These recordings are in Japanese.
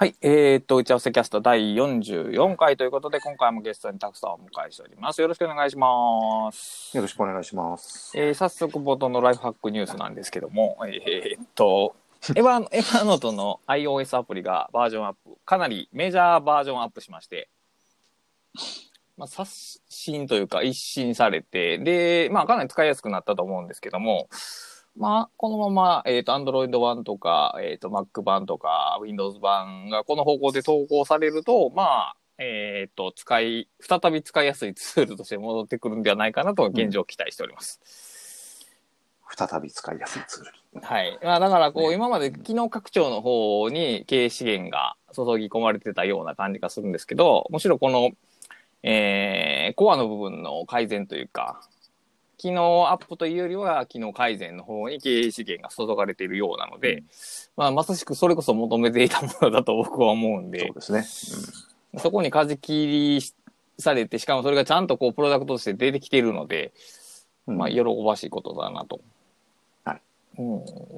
はい。えー、っと、打ち合わせキャスト第44回ということで、今回もゲストにたくさんお迎えしております。よろしくお願いします。よろしくお願いします。えー、早速冒頭のライフハックニュースなんですけども、えー、っと、エヴァ、エヴァノートの iOS アプリがバージョンアップ、かなりメジャーバージョンアップしまして、まあ、刷新というか一新されて、で、まあ、かなり使いやすくなったと思うんですけども、まあ、このまま、えっ、と、Android 版とか、えっ、と、Mac 版とか、Windows 版がこの方向で投稿されると、まあ、えっ、と、使い、再び使いやすいツールとして戻ってくるんではないかなと、現状期待しております。再び使いやすいツールに。はい。まあ、だから、こう、ね今まで機能拡張の方に経営資源が注ぎ込まれてたような感じがするんですけど、むしろこの、えー、コアの部分の改善というか、機能アップというよりは、機能改善の方に経営資源が注がれているようなので、うんまあ、まさしくそれこそ求めていたものだと僕は思うんそでう、ですね。そこに舵切りされて、しかもそれがちゃんとこう、プロダクトとして出てきているので、うん。まあ、喜ばしいことだなと。はい。う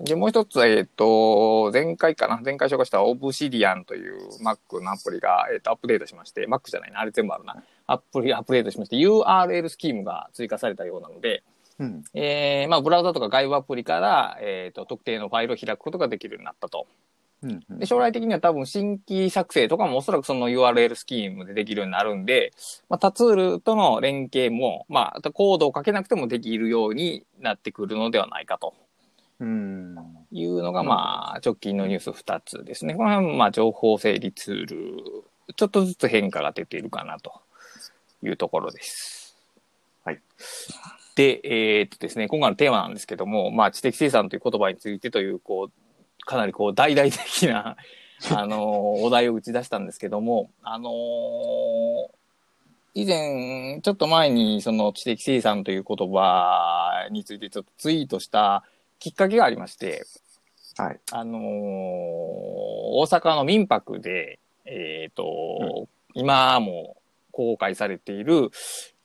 ん。で、もう一つは、えっ、と、前回かな？前回紹介したオブシディアンという Mac のアプリが、えっ、と、アップデートしまして、Mac じゃないな、あれ全部あるな。アプリ、アップデートしまして、URL スキームが追加されたようなので、うん。えー、まあ、ブラウザとか外部アプリから、えっ、と、特定のファイルを開くことができるようになったと。うん。うんで、将来的には多分新規作成とかもおそらくその URL スキームでできるようになるんで、まあ、他ツールとの連携も、まあ、コードをかけなくてもできるようになってくるのではないかとうん。いうのが、まあ、直近のニュース2つですね。この辺は、まあ、情報整理ツール、ちょっとずつ変化が出ているかなというところです。はい。で、えーっとですね、今回のテーマなんですけども、まあ、知的生産という言葉についてという、こう、かなりこう、大々的な、あのーお題を打ち出したんですけども、あのー以前、ちょっと前に、その知的生産という言葉についてちょっとツイートしたきっかけがありまして、はい。あのー大阪の民泊で、えっ、と、今も公開されている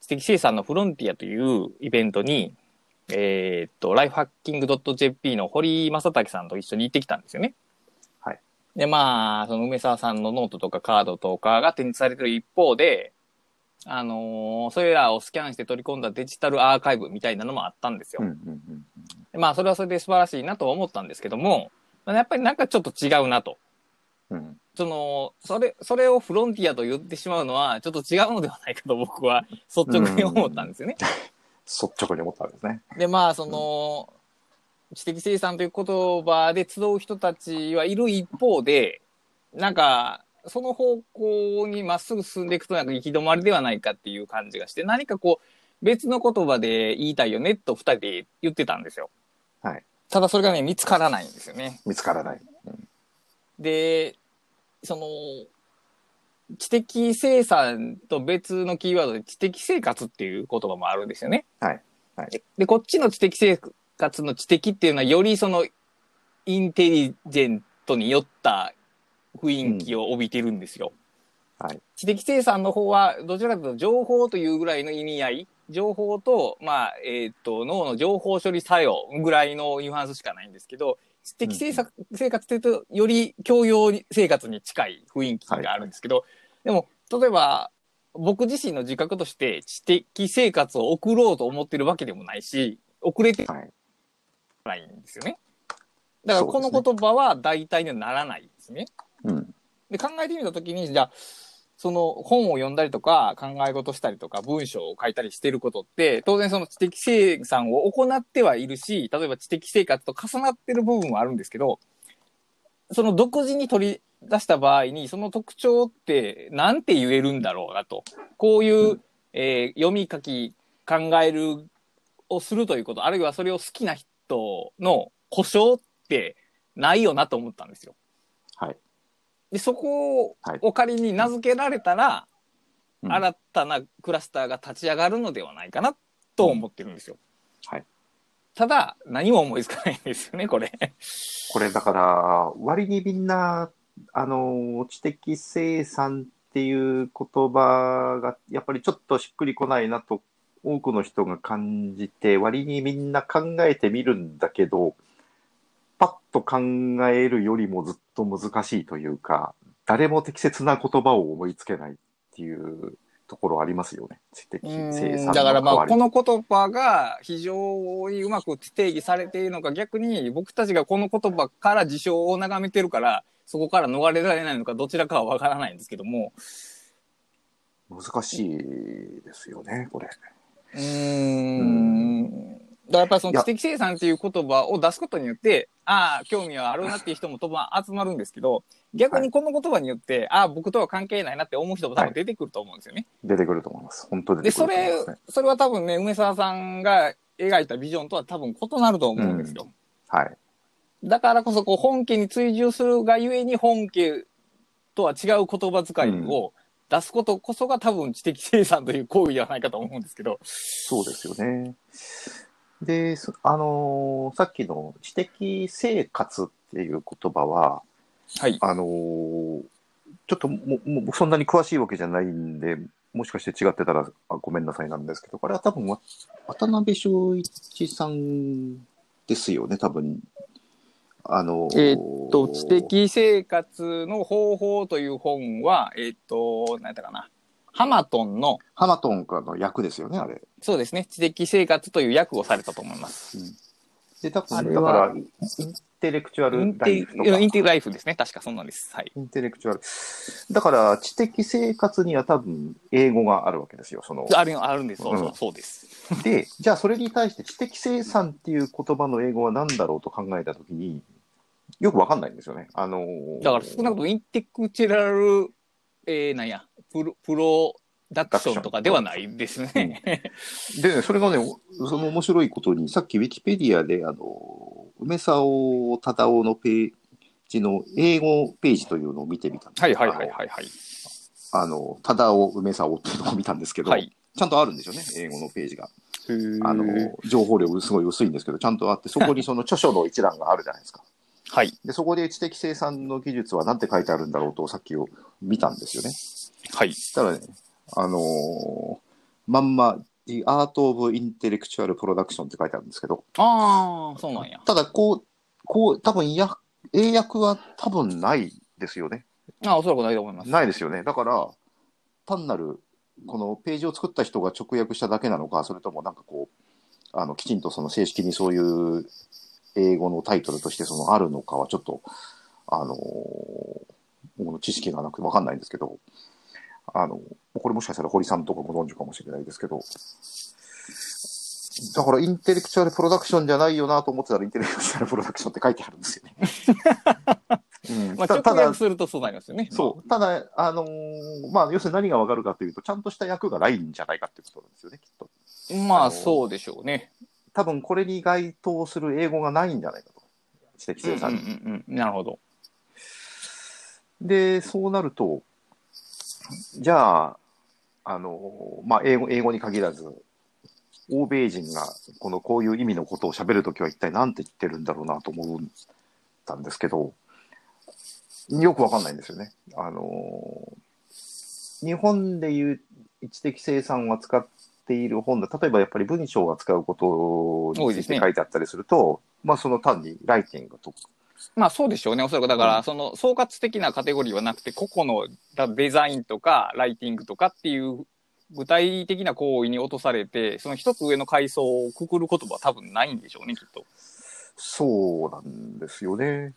知的生産のフロンティアというイベントに、えっ、と、ライフハッキング .jp の堀正武さんと一緒に行ってきたんですよね。はい。で、まあ、その梅棹さんのノートとかカードとかが展示されている一方で、あのーそれらをスキャンして取り込んだデジタルアーカイブみたいなのもあったんですよ。うん。うん。でまあ、それはそれで素晴らしいなとは思ったんですけども、まあやっぱりなんかちょっと違うなと。うん。その、それ、それをフロンティアと言ってしまうのは、ちょっと違うのではないかと僕は率直に思ったんですよね。率直に思ったわけですね。で、まあ、その、知的生産という言葉で集う人たちはいる一方で、なんか、その方向にまっすぐ進んでいくとなんか行き止まりではないかっていう感じがして、何かこう、別の言葉で言いたいよねと二人で言ってたんですよ。はい。ただそれがね、見つからないんですよね。見つからない。で、その、知的生産と別のキーワードで知的生活っていう言葉もあるんですよね。はいはいでで、こっちの知的生活の知的っていうのはよりそのインテリジェントによった雰囲気を帯びてるんですよ。はい。知的生産の方はどちらかというと情報というぐらいの意味合い、情報と、まあ、えっ、と、脳の情報処理作用ぐらいのニュアンスしかないんですけど、知的生活,、生活っていうと、より教養生活に近い雰囲気があるんですけど、でも、例えば、僕自身の自覚として知的生活を送ろうと思ってるわけでもないし、遅れてはい。ないんですよね。だからこの言葉は代替にはならないですね。うん。で、考えてみたときに、じゃあ、その本を読んだりとか、考え事したりとか、文章を書いたりしてることって、当然その知的生産を行ってはいるし、例えば知的生活と重なってる部分はあるんですけど、その独自に取り出した場合に、その特徴って何て言えるんだろうなと。こういう、うんえー読み書き、考えるをするということ、あるいはそれを好きな人の故障ってないよなと思ったんですよ。はい。で、そこはいを仮に名付けられたら、うん新たなクラスターが立ち上がるのではないかなと思ってるんですよ。はい。ただ、何も思いつかないんですよね、これ。これだから、割にみんな、あの、知的生産っていう言葉が、やっぱりちょっとしっくりこないなと、多くの人が感じて、割にみんな考えてみるんだけど、パッと考えるよりもずっと難しいというか、誰も適切な言葉を思いつけないっていうところありますよね。知的生産のだからまあ、この言葉が非常にうまく定義されているのか、逆に僕たちがこの言葉から事象を眺めてるから、そこから逃れられないのか、どちらかはわからないんですけども、難しいですよね、これ。うーん。だからやっぱりその知的生産っていう言葉を出すことによって、ああ、興味はあるなっていう人も多分集まるんですけど、逆にこの言葉によって、ああ、僕とは関係ないなって思う人も多分出てくると思うんですよね。出てくると思います。本当にで、それそれは多分ね、梅沢さんが描いたビジョンとは多分異なると思うんですよ。はい。だからこそ、こう、本家に追従するがゆえに、本家とは違う言葉遣いを出すことこそが多分知的生産という行為ではないかと思うんですけど。そうですよね。で、そあのーさっきの知的生活っていう言葉は、はい。あのーちょっとももうそんなに詳しいわけじゃないんで、もしかして違ってたらあごめんなさいなんですけど、これは多分わ渡辺正一さんですよね、多分。あのえーっと、知的生活の方法という本は、えーっと、何やったかな。ハマトンの、ハマトンかの役ですよね、あれ。そうですね、知的生活という役をされたと思います。で、多分、だから、インテレクチュアルライフとか。インテライフですね。確かそんなんです。はい。インテレクチュアル。だから、知的生活には多分、英語があるわけですよ。その、ある、あるんです。そうそううんそうです。で、じゃあそれに対して知的生産っていう言葉の英語は何だろうと考えたときに、よくわかんないんですよね。あのーだから少なくともインテクチュラル、えー、なんや、プロ、プロダクションとかではないですね。でね、それがね、おその面白いことに、さっきウィキペディアで、あの、梅沢忠夫のページの英語ページというのを見てみたんですはいはいはいはいはい。あの、忠夫、梅沢っていうのを見たんですけど、はい。ちゃんとあるんですよね、英語のページが。ああの、情報量すごい薄いんですけど、ちゃんとあって、そこにその著書の一覧があるじゃないですか。はい。で、そこで知的生産の技術は何て書いてあるんだろうと、さっきを見たんですよね。はい。ただね、あのーまんま、The Art of Intellectual Production って書いてあるんですけど、ああ、そうなんや。ただ、こう、こう、多分や、英訳は多分ないですよね。あおそらくないと思います。ないですよね。だから、単なる、このページを作った人が直訳しただけなのか、それともなんかこう、あの、きちんとその正式にそういう英語のタイトルとしてそのあるのかはちょっと、あのー僕の知識がなくてわかんないんですけど、あの、これもしかしたら堀さんとかご存知かもしれないですけど、だからインテレクチュアルプロダクションじゃないよなと思ってたらインテレクチュアルプロダクションって書いてあるんですよね。うんまあ、たただ直訳、するとそうなりますよね。そう。ただ、あのーまあ、要するに何がわかるかというと、ちゃんとした役がないんじゃないかっていうことなんですよね、きっと。まあ、あのそうでしょうね。多分これに該当する英語がないんじゃないかと。知的生産に。うんうんうんうんなるほど。で、そうなると、じゃあ、あのーまあ、英語、英語に限らず、欧米人がこのこういう意味のことを喋るときは一体何て言ってるんだろうなと思ったんですけど、よくわかんないんですよね。あのー日本でいう知的生産を扱っている本だ、例えばやっぱり文章を扱うことについて書いてあったりすると、まあその単にライティングとまあ、そうでしょうね。おそらく、だから、うんその、総括的なカテゴリーはなくて、個々のだデザインとか、ライティングとかっていう、具体的な行為に落とされて、その一つ上の階層をくくる言葉は多分ないんでしょうね、きっと。そうなんですよね。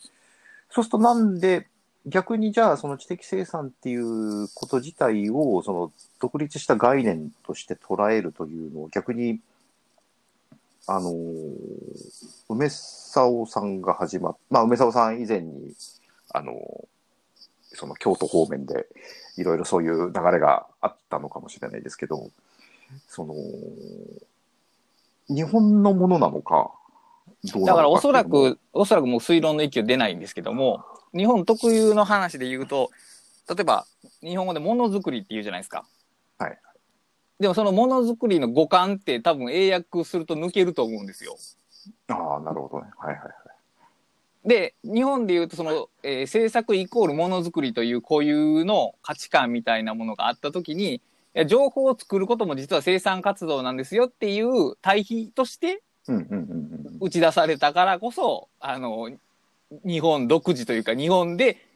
そうするとなんで、逆にじゃあその知的生産っていうこと自体をその独立した概念として捉えるというのを逆に、あのー梅沢さんが始まっ、まあ梅沢さん以前に、あのーその京都方面でいろいろそういう流れがあったのかもしれないですけど、その、日本のものなのか、どうなのだからおそらく、おそらくもう推論の域は出ないんですけども、日本特有の話で言うと、例えば、日本語でものづくりって言うじゃないですか。はい。でもそのものづくりの五感って多分英訳すると抜けると思うんですよ。ああ、なるほどね。はいはいはい。で、日本で言うとその、えー制作イコールものづくりという固有の価値観みたいなものがあったときに、情報を作ることも実は生産活動なんですよっていう対比として。打ち出されたからこそ、あの、日本独自というか、日本で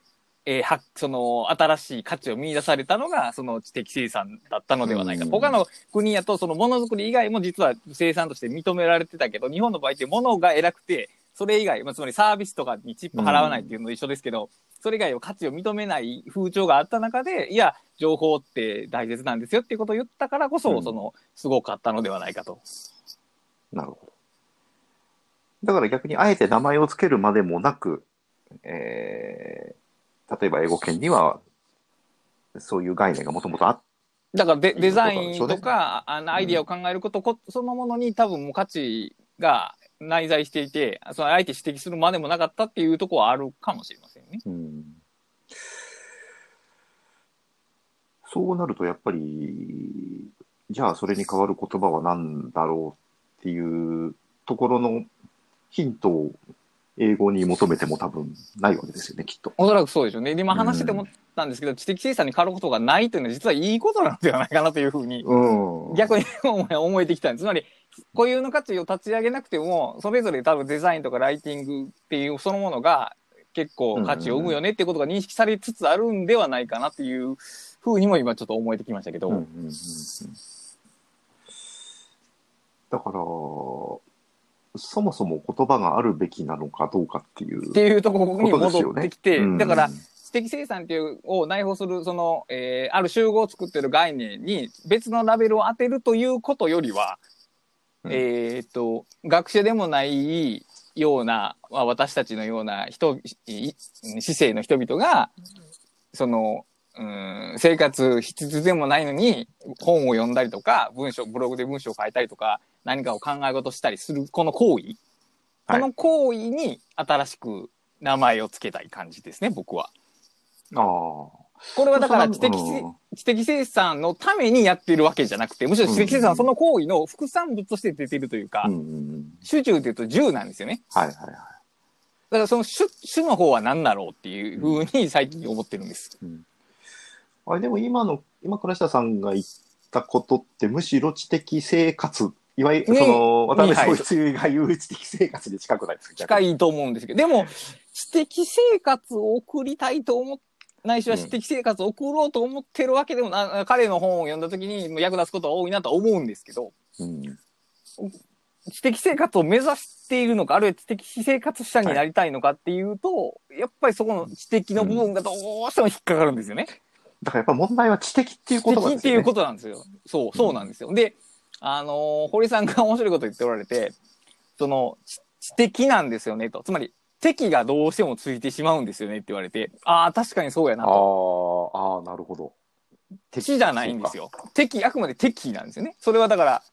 えーはその新しい価値を見出されたのがその知的生産だったのではないか、うん他の国やとそのものづくり以外も実は生産として認められてたけど日本の場合って物が偉くてそれ以外、まあ、つまりサービスとかにチップ払わないっていうのと一緒ですけど、それ以外を価値を認めない風潮があった中でいや情報って大切なんですよっていうことを言ったからこそ、うんそのすごかったのではないかと。なるほど。だから逆にあえて名前を付けるまでもなく、えー例えば英語圏には、そういう概念がもともとあっだからデデザインとか、あのアイディアを考えることこ、そのものに多分もう価値が内在していて、そのあえて指摘するまでもなかったっていうところはあるかもしれませんね。うん。そうなるとやっぱり、じゃあそれに代わる言葉は何だろうっていうところのヒントを英語に求めても多分ないわけですよね、きっと。おそらくそうでしょうね。で、今話してて思ったんですけど、知的生産に変わることがないというのは実はいいことなのではないかなというふうに、うん逆に思え思えてきたんです。つまり、固有の価値を立ち上げなくても、それぞれ多分デザインとかライティングっていうそのものが結構価値を生むよねっていうことが認識されつつあるんではないかなっていうふうにも今ちょっと思えてきましたけど。うんうんうんうんだから、そもそも言葉があるべきなのかどうかっていうっていうところに。戻ってきて、うん。だから、知的生産っていうを内包する、その、えーある集合を作ってる概念に別のラベルを当てるということよりは、うん。えーっと、学者でもないような、まあ、私たちのような人、い市政の人々が、その、うん、生活必須でもないのに本を読んだりとか、文章、ブログで文章を書いたりとか、何かを考え事したりする、この行為、はいこの行為に新しく名前を付けたい感じですね、僕は。ああ。これはだから知的,、うん知的生産のためにやってるわけじゃなくて、むしろ知的生産はその行為の副産物として出てるというか、うんうんうん主従でいうと10なんですよね。はいはいはい。だからその主主の方は何だろうっていうふうに最近思ってるんです。あれでも今の、今倉下さんが言ったことってむしろ知的生活、いわゆる、ねその、渡辺はい総一が言う知的生活に近くないですか近いと思うんですけど、でも、知的生活を送りたいと思っないしは知的生活を送ろうと思ってるわけでもな、彼の本を読んだ時に役立つことは多いなとは思うんですけど、うん。知的生活を目指しているのか、あるいは知的生活者になりたいのかっていうと、やっぱりそこの知的の部分がどうしても引っかかるんですよね。だからやっぱ問題は知的っていうこと知なんですよね。的っていうことなんですよ。そう、そうなんですよ。で、あのー堀さんが面白いこと言っておられて、その、知知的なんですよねと。つまり、敵がどうしてもついてしまうんですよねって言われて、ああ、確かにそうやなあと。あ、ああ、なるほど。敵じゃないんですよ。敵、あくまで敵なんですよね。それはだから、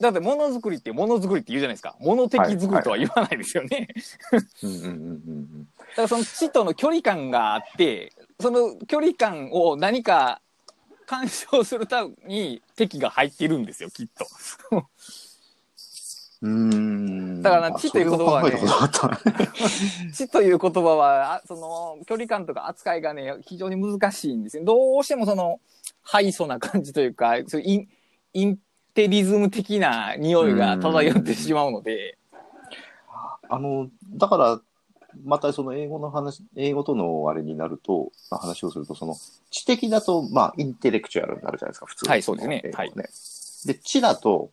だって、ものづくりってものづくりって言うじゃないですか。もの的づくりとは言わないですよね。うんうんうんうんだからその知との距離感があって、その距離感を何か干渉するために敵が入っているんですよ、きっと。うん。うん。だからな知という言葉はね知という言葉は、あその距離感とか扱いがね、非常に難しいんですよ。どうしてもその、ハイソな感じというか、そうインインテリズム的な匂いが漂ってしまうので、あの、だから、またその英語の話、英語とのあれになると、まあ話をすると、その、知的だと、まあ、インテレクチュアルになるじゃないですか、普通はいそうですね英語で、知だと、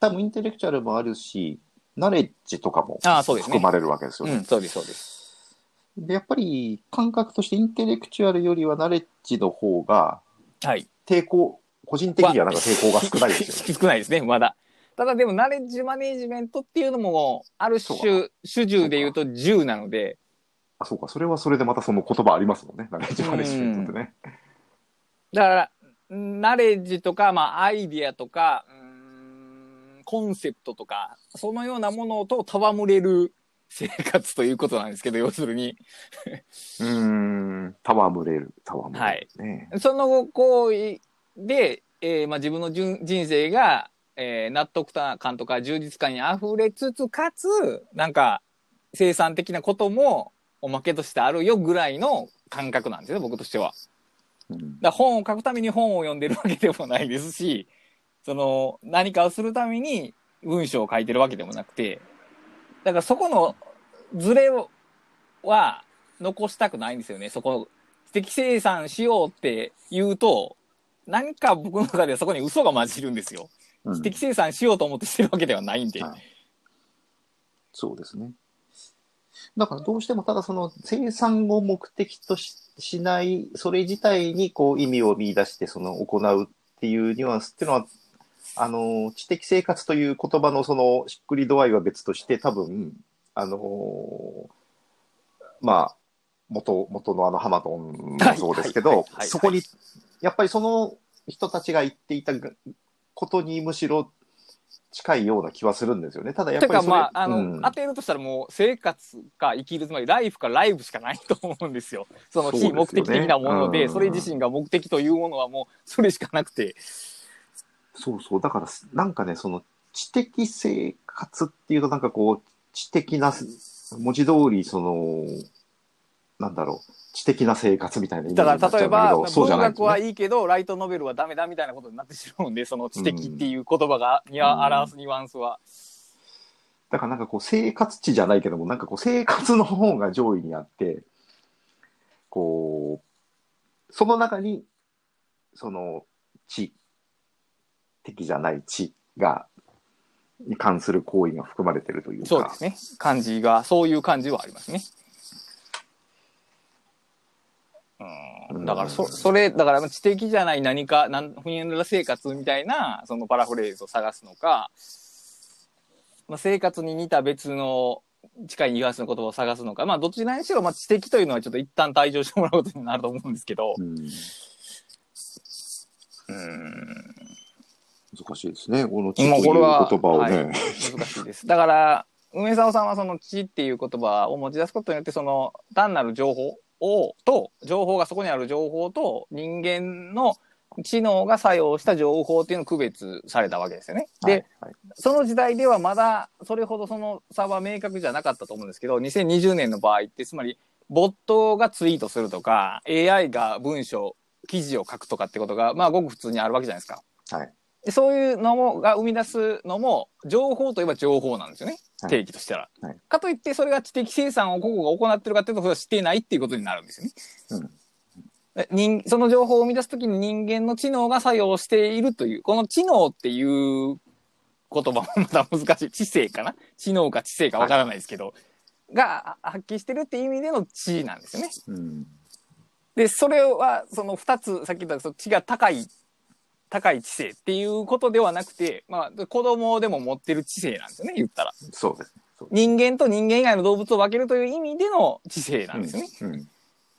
多分インテレクチュアルもあるし、ナレッジとかもああ、そうですね含。まれるわけですよね。うん、そうです、そうです。で、やっぱり感覚としてインテレクチュアルよりはナレッジの方がはい。抵抗、個人的にはなんか抵抗が少ないですよね。少ないですね、まだ。ただでも、ナレッジマネージメントっていうのも、ある種、主従で言うと10なので、あ、そうか、それはそれでまたその言葉ありますもんね。ナレッジマネジメントってね。だから、ナレッジとか、まあ、アイディアとか、うーんコンセプトとか、そのようなものと戯れる生活ということなんですけど、要するに。うーん、戯れる、戯れる。ね。その行為で、えーまあ、自分のじゅん人生が、えー納得感とか充実感に溢れつつ、かつ、なんか、生産的なこともおまけとしてあるよぐらいの感覚なんですよね、僕としては。うんだ本を書くために本を読んでるわけでもないですし、その何かをするために文章を書いてるわけでもなくて、だからそこのズレは、残したくないんですよね。そこ、知的生産しようって言うと、何か僕の中ではそこに嘘が混じるんですよ。うん。知的生産しようと思ってしてるわけではないんで。はい。そうですね。だからどうしてもただその生産を目的とししない、それ自体にこう意味を見出してその行うっていうニュアンスっていうのは、あの、知的生活という言葉のそのしっくり度合いは別として多分、あの、まあ、元、元のあのハマドンもそうですけどそこに、やっぱりその人たちが言っていたことにむしろ近いような気はするんですよね。ただやってぱりそれかまあ、あの、うん当てるとしたらもう生活か生きる、つまりライフかライブしかないと思うんですよ。その非目的的なもので、うんそれ自身が目的というものはもうそれしかなくて。そうそう。だから、なんかね、その知的生活っていうと、なんかこう、知的な、文字通り、その、なんだろう、知的な生活みたいなだから例えば、文学。はいいけど、ライトノベルはダメだみたいなことになってしまうんで、その知的っていう言葉が、にうん表すニュアンスは。だからなんかこう、生活地じゃないけども、なんかこう、生活の方が上位にあって、こう、その中に、その、知、的じゃない知が、に関する行為が含まれてるというか。そうですね。感じが、そういう感じはありますね。うん、だからそ、それ、だから知的じゃない何か、なんふにゃら生活みたいな、そのパラフレーズを探すのか、まあ、生活に似た別の近いニュアンスの言葉を探すのか、まあ、どちらにしろ、まあ、知的というのはちょっと一旦退場してもらうことになると思うんですけど、うんうん、難しいですね。この知という言葉をね。はい難しいです。だから、梅沢さんはその知っていう言葉を持ち出すことによって、その単なる情報を、と、情報がそこにある情報と人間の知能が作用した情報っていうのを区別されたわけですよね。で、はい、その時代ではまだそれほどその差は明確じゃなかったと思うんですけど、2020年の場合って、つまり、ボットがツイートするとか、AI が文章、記事を書くとかってことが、まあ、ごく普通にあるわけじゃないですか。はい。でそういうのもが生み出すのも情報といえば情報なんですよね、はい。定義としたら、はい。かといってそれが知的生産を個々が行ってるかっていうとそれはしてないっていうことになるんですよね。うん。で人その情報を生み出すときに人間の知能が作用しているというこの知能っていう言葉もまた難しい。知性かな？知能か知性かわからないですけど、が発揮してるっていう意味での知なんですよね。うん。で、それは、その二つ、さっき言った、その知が高い、高い知性っていうことではなくて、まあ、子供でも持ってる知性なんですよね、言ったら。そうですね。そう人間と人間以外の動物を分けるという意味での知性なんですよね。うん。うん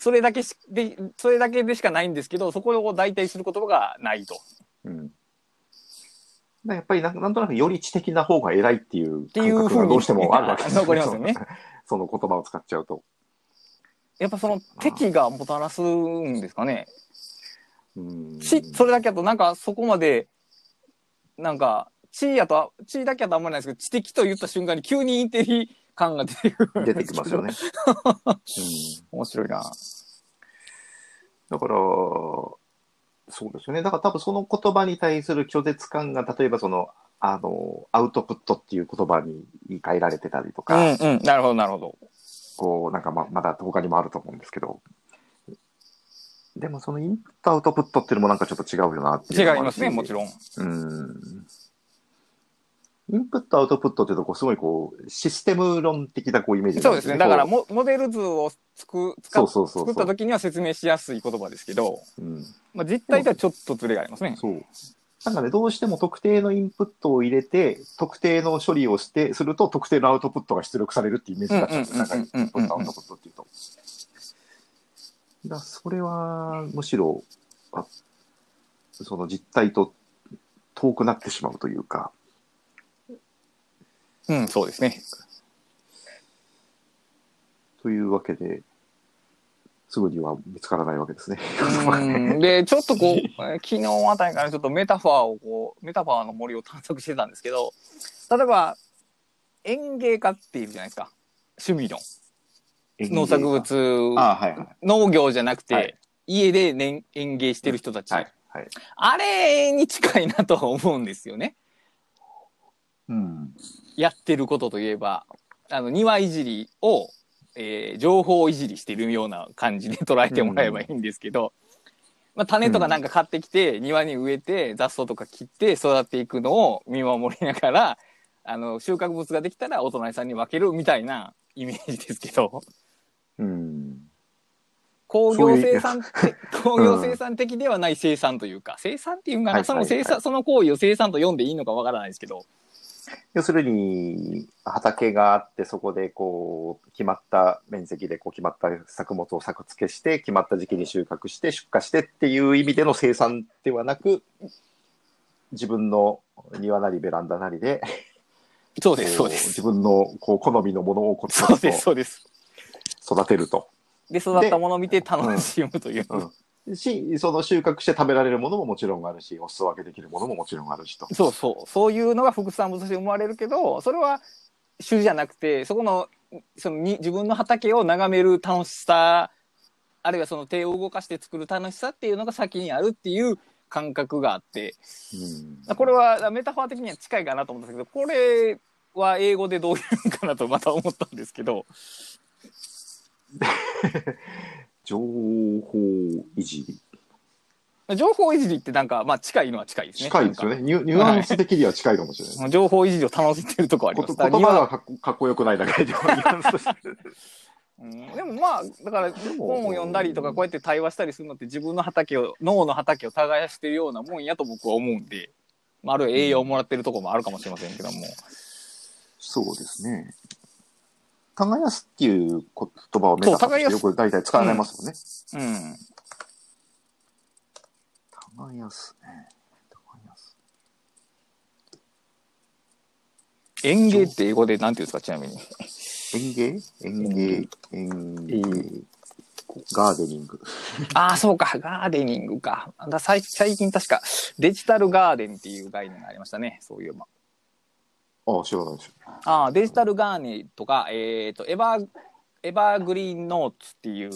それだけし、で、それだけでしかないんですけど、そこを代替する言葉がないと。うんだやっぱりなんなんとなくより知的な方が偉いっていうていう感覚がどうしてもあるわけですよ残りますよね。その言葉を使っちゃうと。やっぱその敵がもたらすんですかね。うん知、それだけだとなんかそこまで、なんか、地やと、地だけだとあんまりないですけど、知的と言った瞬間に急にインテリ感が出てくるん出。てきますよね。うん面白いな。だから、そうですよね。だから多分その言葉に対する拒絶感が、例えばその、あの、アウトプットっていう言葉に言い換えられてたりとうか、んうん。なるほど、なるほど。こう、なんかままだ他にもあると思うんですけど、でもそのインプットアウトプットっていうのもなんかちょっと違うよなっていう違いますね、もちろん。うん。インプットアウトプットっていうとこう、すごいこう、システム論的なこうイメージそうですね。だからも、モ、モデル図をつく、使っそうそう作った時には説明しやすい言葉ですけど、うん。まあ、実態とはちょっとずれがありますね。そう。なんかね、どうしても特定のインプットを入れて、特定の処理をして、すると特定のアウトプットが出力されるっていうイメージになっちゃうんですよ。なんかインプットアウトプットっていうと。だそれは、むしろ、あその実態と遠くなってしまうというか、うん、そうですね。というわけで、すぐには見つからないわけですね。うんで、ちょっとこう、え ー昨日あたりからちょっとメタファーをこう、メタファーの森を探索してたんですけど、例えば、園芸家っているじゃないですか。趣味の。農作物、あはいはい。農業じゃなくて、はい家で、ね、園芸してる人たち、はい。はい。あれに近いなとは思うんですよね。うん。やってることといえば、あの、庭いじりをえー情報いじりしてるような感じで捉えてもらえばいいんですけど、まあ、種とかなんか買ってきて、庭に植えて雑草とか切って育っていくのを見守りながらあの収穫物ができたらお隣さんに分けるみたいなイメージですけどうん。工業生産って工業うん生産的ではない生産というか、生産っていうんかな、その生産その行為を生産と読んでいいのかわからないですけど。要するに、畑があって、そこでこう、決まった面積でこう決まった作物を作付けして、決まった時期に収穫して、出荷してっていう意味での生産ではなく、自分の庭なりベランダなりで、そうですそうこです。自分のこう好みのものをコツコツそうですそうです。と育てると。で育ったものを見て楽しむという、うん、し、その収穫して食べられるものももちろんあるし、お裾分けできるものももちろんあるしと。そうそう。そういうのが副産物として生まれるけどそれは種じゃなくてそこのそのに自分の畑を眺める楽しさあるいはその手を動かして作る楽しさっていうのが先にあるっていう感覚があって。うん。これはメタファー的には近いかなと思ったんですけどこれは英語でどういうのかなとまた思ったんですけど 情報いじり。情報いじりってなんかまあ近いのは近いですね。近いですよね。ニュニュアンス的には近いかもしれない。情報いじりを楽しんでるとこあります。言葉がかっこかっこよくないだけで、ニュアンスとして。うんでもまあだから本を読んだりとかこうやって対話したりするのって自分の畑を脳の畑を耕してるようなもんやと僕は思うんで、まあ、あるいは栄養をもらってるところもあるかもしれませんけども、そうですね。耕すっていう言葉をメタファーとしてよく大体使われますよね。うん、耕すね。耕す。園芸って英語でなんていうんですか？ちなみに。園芸？園芸。園芸。ガーデニング。ああそうか。ガーデニングか。だ最最近確かデジタルガーデンっていう概念がありましたね。そういうまああ、知らないですよ。ああデジタルガーネとかえっ、とエバーエバーグリーンノーツっていう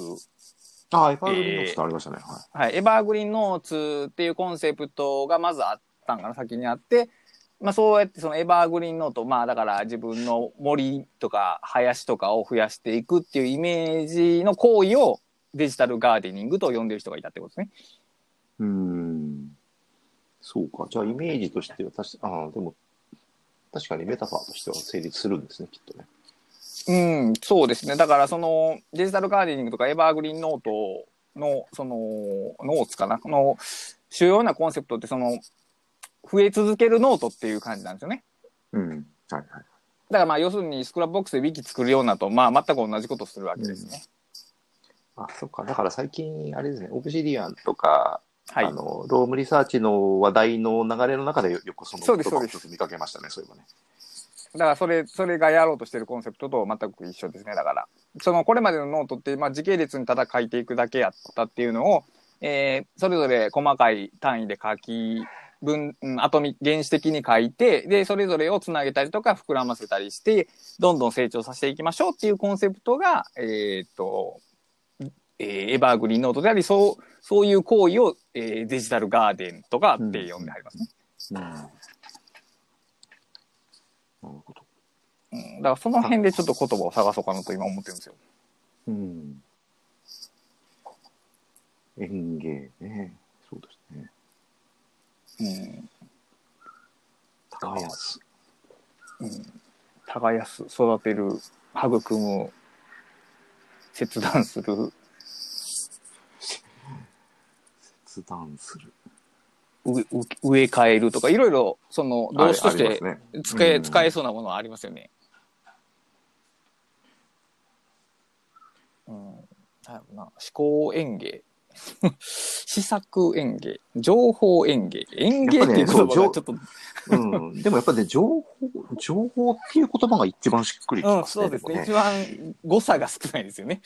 ああ、エバーグリーンノーツってありましたね。はい。はい、エバーグリーンノーツっていうコンセプトがまずあったんかな先にあって、まあ、そうやってそのエバーグリーンノートまあだから自分の森とか林とかを増やしていくっていうイメージの行為をデジタルガーデニングと呼んでる人がいたってことですね。うーん。そうか。じゃあ、イメージとしては確か、ああ、でも、確かにメタファーとしては成立するんですね、きっとね。うん、そうですね。だからその digital gardening とか evergreen note のその notes かなの主要なコンセプトってその増え続けるノートっていう感じなんですよね。うん。はいはい。だからまあ要するに Scrapbox でウィキ作るようなとまあ全く同じことをするわけですね。あ、そっか。だから最近、あれですね、 Obsidian とか、はいあ。の、 Roam Research の話題の流れの中でよよくそのそうですそうです一つ見かけましたね、そういえばね。だからそれそれがやろうとしてるコンセプトと全く一緒ですね。だからそのこれまでのノートってまあ時系列にただ書いていくだけやったっていうのを、えーそれぞれ細かい単位で書き分、うんアトミ原子的に書いてでそれぞれをつなげたりとか膨らませたりしてどんどん成長させていきましょうっていうコンセプトがえーっと、えー evergreen note でありそうそういう行為を、えー digital garden とかって呼んでありますね。うん。なるほど。うん、だからその辺でちょっと言葉を探そうかなと今思ってるんですよ。うん。園芸ね。そうですね。うん耕す。うん耕す育てる育む切断する切断する。うう植え替えるとかいろいろその動詞として使え,、うん使えそうなものはありますよね。うん、なんやろな思考園芸 試作園芸情報園芸園芸っていう言葉がちょっと、うん。でもやっぱね、情報、情報っていう言葉が一番しっくりきうん、ますね。そうですねも一番誤差が少ないですよね。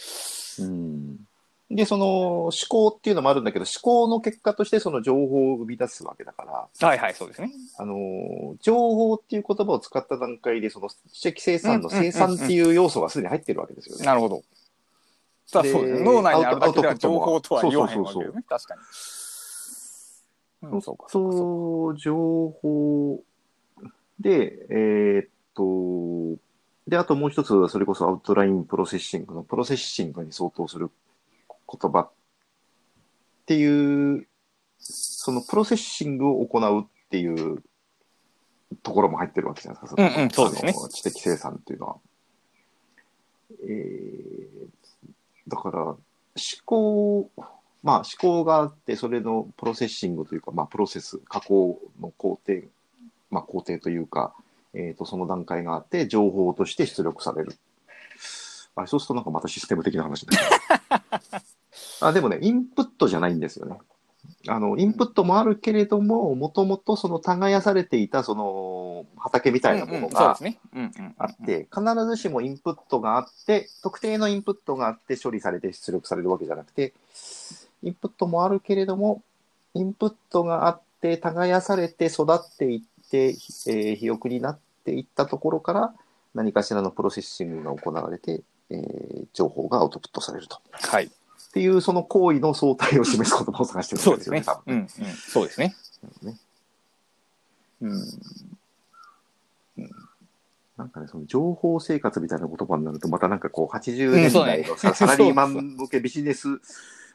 うん。で、その思考っていうのもあるんだけど、思考の結果としてその情報を生み出すわけだから、はいはいそうですね。あの、情報っていう言葉を使った段階で、その知的生産の生産っていう要素がすでに入ってるわけですよね。なるほど。そうですね。脳内にあるだけでは情報とは言わへんわけそうそうですね。確かに。うん、そうか。そう、情報で、えーっと、で、あともう一つ、それこそ outline processing の processing に相当する言葉っていう、その processing を行うっていうところも入ってるわけじゃないですか。うんうんそうですね知的生産っていうのは。えー、だから、思考、まあ思考があって、それの processing というか、まあプロセス、加工の工程、まあ工程というか、えっ、と、その段階があって、情報として出力される。あそうするとなんかまたシステム的な話になる あでもね、インプットじゃないんですよね。あの、インプットもあるけれども、もともとその耕されていたその畑みたいなものが。あって、必ずしもインプットがあって、特定のインプットがあって処理されて出力されるわけじゃなくて、インプットもあるけれども、インプットがあって、耕されて育っていって、ひえー肥沃になっていったところから、何かしらのプロセッシングが行われて、えー情報がアウトプットされると。はい。っていう、その行為の相対を示す言葉を探してるそうですねんですよね、うんうん。そうですね。ね。うん。なんかね、その情報生活みたいな言葉になると、またなんかこう、80うん年代のさ、サラリーマン向けビジネス、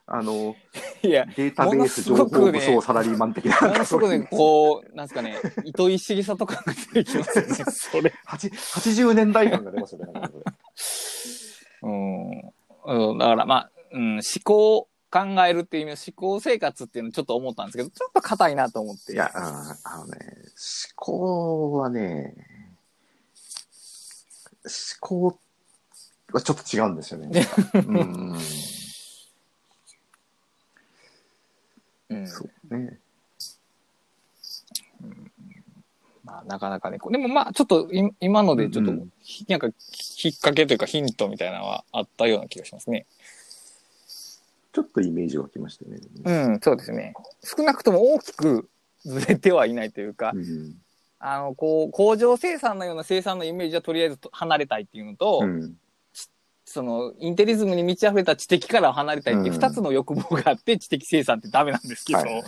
あの、いや、データベース情報武装サラリーマン的な、もなんね、こう、なんですかね、糸井重里感が出てきますよね。それ。8 80年代感が出ますよね。うんだからまあ、うん、思考、考えるっていう意味の思考生活っていうのをちょっと思ったんですけど、ちょっと硬いなと思って。いや、ああのね、思考はね、思考はちょっと違うんですよね。うん、うん。そうね。まあ、なかなかね。でもまあ、ちょっとい今のでちょっと、うんなんか、きっかけというかヒントみたいなのはあったような気がしますね。ちょっとイメージがきましたね。うん、そうですね。少なくとも大きくずれてはいないというか、うん。あの、こう、工場生産のような生産のイメージはとりあえずと離れたいっていうのと、うん。その、インテリズムに満ち溢れた知的からは離れたいっていううん二つの欲望があって、知的生産ってダメなんですけど、はい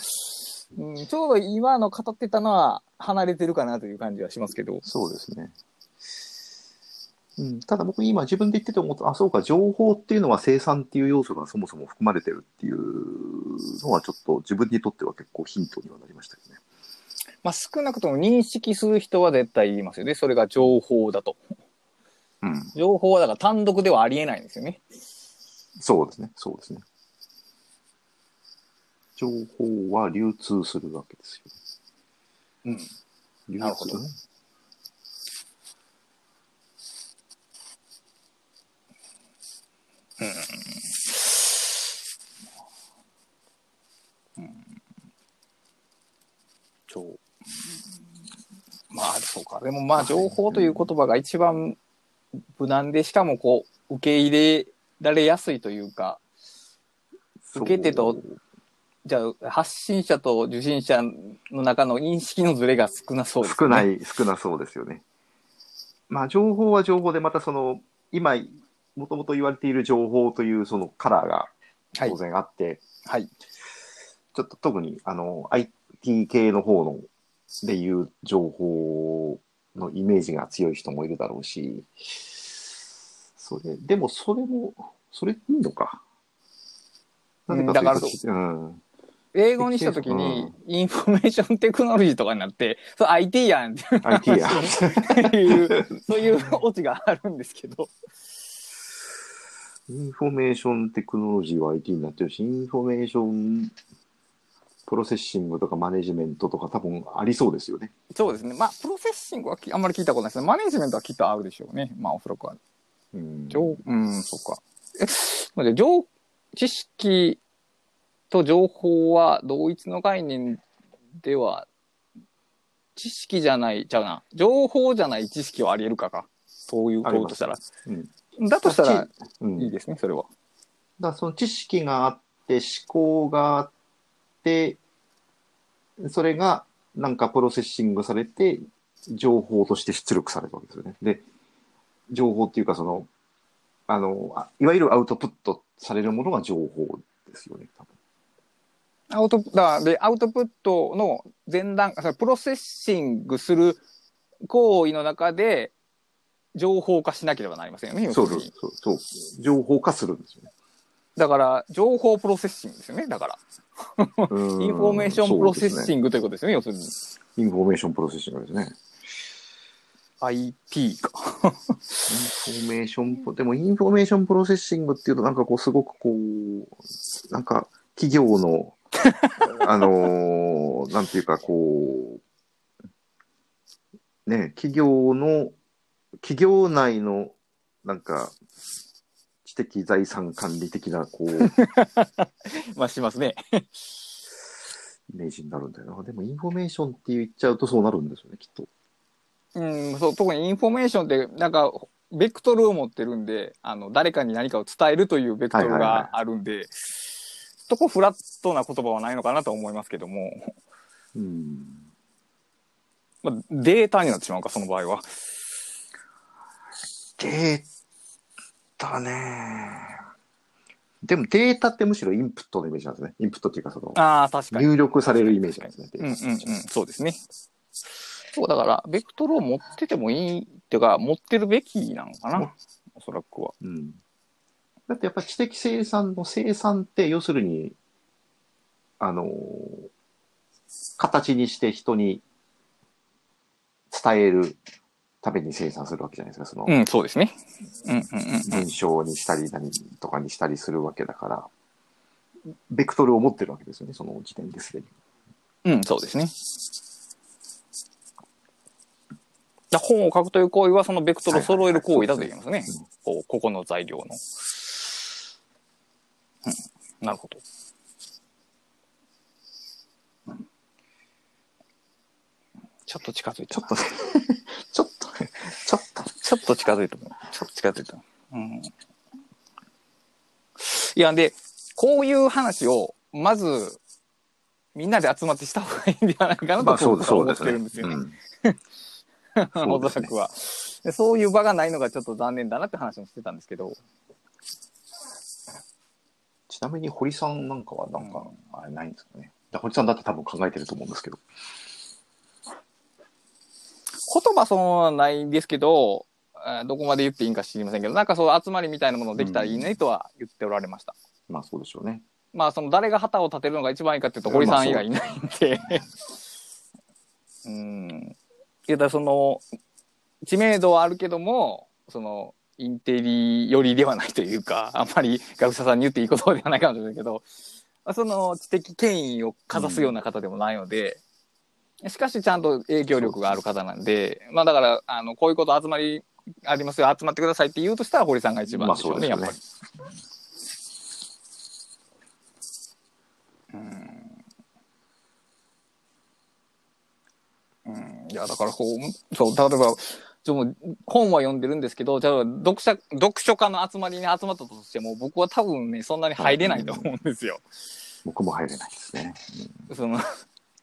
うん、ちょうど今の語ってたのは離れてるかなという感じはしますけど。そうですね。うん、ただ僕今自分で言ってて思った、あ、そうか、情報っていうのは生産っていう要素がそもそも含まれてるっていうのはちょっと自分にとっては結構ヒントにはなりましたけどね。まあ少なくとも認識する人は絶対言いますよね。それが情報だと。うん。情報はだから単独ではありえないんですよね。そうですね、そうですね。情報は流通するわけですよ。うん。流なるほど通情まあそうか。でもまあ情報という言葉が一番無難で、しかもこう、受け入れられやすいというか、受け手とじゃあ発信者と受信者の中の認識のズレが少なそうですね。少ない、少なそうですよね。まあ、情報は情報で、またその、今、もともと言われている情報というそのカラーがはい当。然あって、はい。ちょっと特にあの IT 系の方のでいう情報のイメージが強い人もいるだろうし、それ、でもそれも、それいいのか。なぜかというん、英語にしたときに、 information technology とかになって、それ IT やんっていう IT や。いう、そういうオチがあるんですけど。 information technology は IT になってるし、インフォメーションprocessing とかマネジメントとか多分ありそうですよね。そうですね。まあ、 processing はきあんまり聞いたことないですね。マネジメントはきっとあるでしょうね。まあ、おそらくは。うん情、うん、そっか。え、まで、情、知識と情報は同一の概念では、知識じゃない、ちゃうな。情報じゃない知識はあり得るかか。そういうこととしたら。うんだとしたらうん、いいですね、それは。だその知識があって、思考があって、それがなんかプロセッシングされて、情報として出力されるわけですよね。で、情報っていうかその、あの、あいわゆるアウトプットされるものが情報ですよね、多分。アウトだでアウトプットの前段プロセッシングする行為の中で情報化しなければなりませんよね、そうそう。そうそう。情報化するんですよね。だから、情報プロセッシングですよね、だから。インフォメーションプロセッシグ。ングということですよね、要するに。インフォメーションプロセッシングですね。IP か。インフォメーションプ、でもインフォメーションプロセッシングっていうとなんかこうすごくこう、なんか企業の、あのーなんていうかこう、ね、企業の、企業内のなんか知的財産管理的なこう、まあ、しますね。イメージになるんだよな。でもインフォメーションって言っちゃうとそうなるんですよね、きっと。うん、そう、特にインフォメーションって、なんか、ベクトルを持ってるんで、あの、誰かに何かを伝えるというベクトルはいはいはいがあるんで、そこフラットな言葉はないのかなと思いますけども、うん。まあ、データになってしまうか、その場合は。データね。でもデータってむしろインプットのイメージなんですね。インプットっていうかその、ああ、確かに。入力されるイメージなんですね。デうんうんうん、そうですね。そう、だから、ベクトルを持っててもいいっていうか、持ってるべきなのかな、おそらくは。うん。だってやっぱり知的生産の生産って要するに、あのー形にして人に伝えるために生産するわけじゃないですか。その、うん、そうですね。うんうんうん文章にしたり何とかにしたりするわけだから、ベクトルを持ってるわけですよね、その時点ですでに。うん。うん、そうですね。だ本を書くという行為は、そのベクトルを揃える行為だと言えますね。こう、ここの材料の。うん、なるほど。うんちょっと近づいたな。ちょっとね、ちょっ ちょっと、ちょっと近づいた。ちょっと近づいた。うん。いや、で、こういう話を、まず、みんなで集まってした方がいいんじゃないかなと、まあそう僕は思って。るんですよ ね。らくは。でそういう場がないのがちょっと残念だなって話もしてたんですけど。ちなみに堀さんなんかはなんか、あれないんですかね。だ堀さんだって多分考えてると思うんですけど。言葉そのままないんですけど、どこまで言っていいんか知りませんけど、なんかそう集まりみたいなものできたらいいねとは言っておられました。まあそうでしょうね。まあその誰が旗を立てるのが一番いいかっていうと堀さん以外いないんで。うん。いやだその知名度はあるけども、そのインテリ寄りではないというか、あんまり学者さんに言っていいことではないかもしれないけど、まあその知的権威をかざすような方でもないので、しかしちゃんと影響力がある方なんで、まあだから、あの、こういうこと集まりありますよ、集まってくださいって言うとしたら堀さんが一番でしょうね、まあそうやっぱり。うん。うん。いや、だからこう、そう、例えば、本は読んでるんですけど、じゃあ読者、読書家の集まりに集まったとしても、僕は多分ね、そんなに入れないと思うんですよ。僕も入れないですね。その、その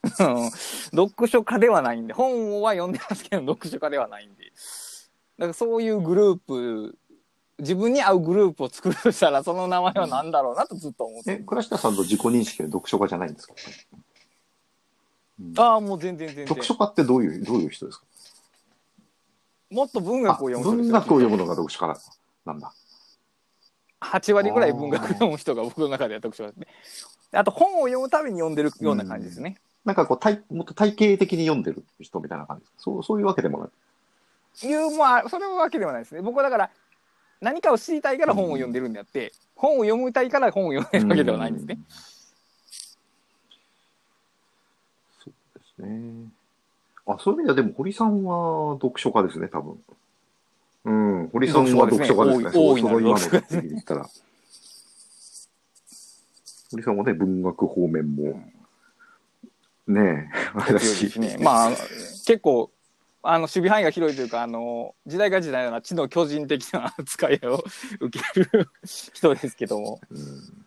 読書家ではないんで、本は読んでますけど、読書家ではないんで。だからそういうグループ、自分に合うグループを作るとしたら、その名前は何だろうなとずっと思ってえ、る。倉下さんと自己認識は読書家じゃないんですか、うんああ、もう全然全然。読書家ってどういう、どういう人ですか？もっと文学を読む人ですよ文学を読むのが読書家なんだ。8割ぐらい文学読む人が僕の中では読書家ですね。あと本を読むために読んでるような感じですね。なんかこう、体もっと体系的に読んでる人みたいな感じですかそうそういうわけでもない。いう、まあ、それはわけではないですね。僕はだから、何かを知りたいから本を読んでるんであって、本を読みたいから本を読んでるわけではないんですね。そうですね。あ、そういう意味ではでも堀さんは読書家ですね、多分。うん、堀さんは読書家ですね。読書家ですね大い大いなる時に言ったら。堀さんはね、文学方面も、ねえ、あれだし強いです。ね。まあ、結構、あの、守備範囲が広いというか、あの、時代が時代なら知の巨人的な扱いを受ける人ですけども。うん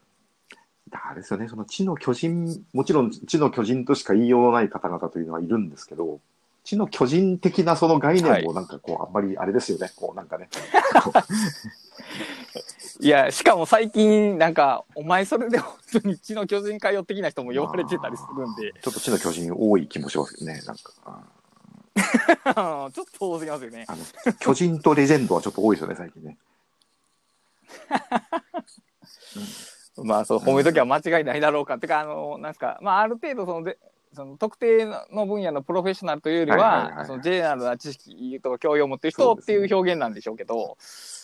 あれですよね、その地の巨人、もちろん地の巨人としか言いようのない方々というのはいるんですけど、地の巨人的なその概念もなんかこう、あんまりあれですよね、こうなんかね。いや、しかも最近、なんか、お前それで本当に知の巨人かよ的な人も呼ばれてたりするんで、ちょっと地の巨人多い気もしますけどね、なんか。ちょっと多すぎますよね。あの巨人とレジェンドはちょっと多いですよね、最近ね。まあそう、褒めときは間違いないだろうか。ってか、あの、なんですか、まあある程度そので、その特定の分野のプロフェッショナルというよりは、はいはいはいはい。そのジェネラルな知識とか教養を持ってる人っていう表現なんでしょうけど、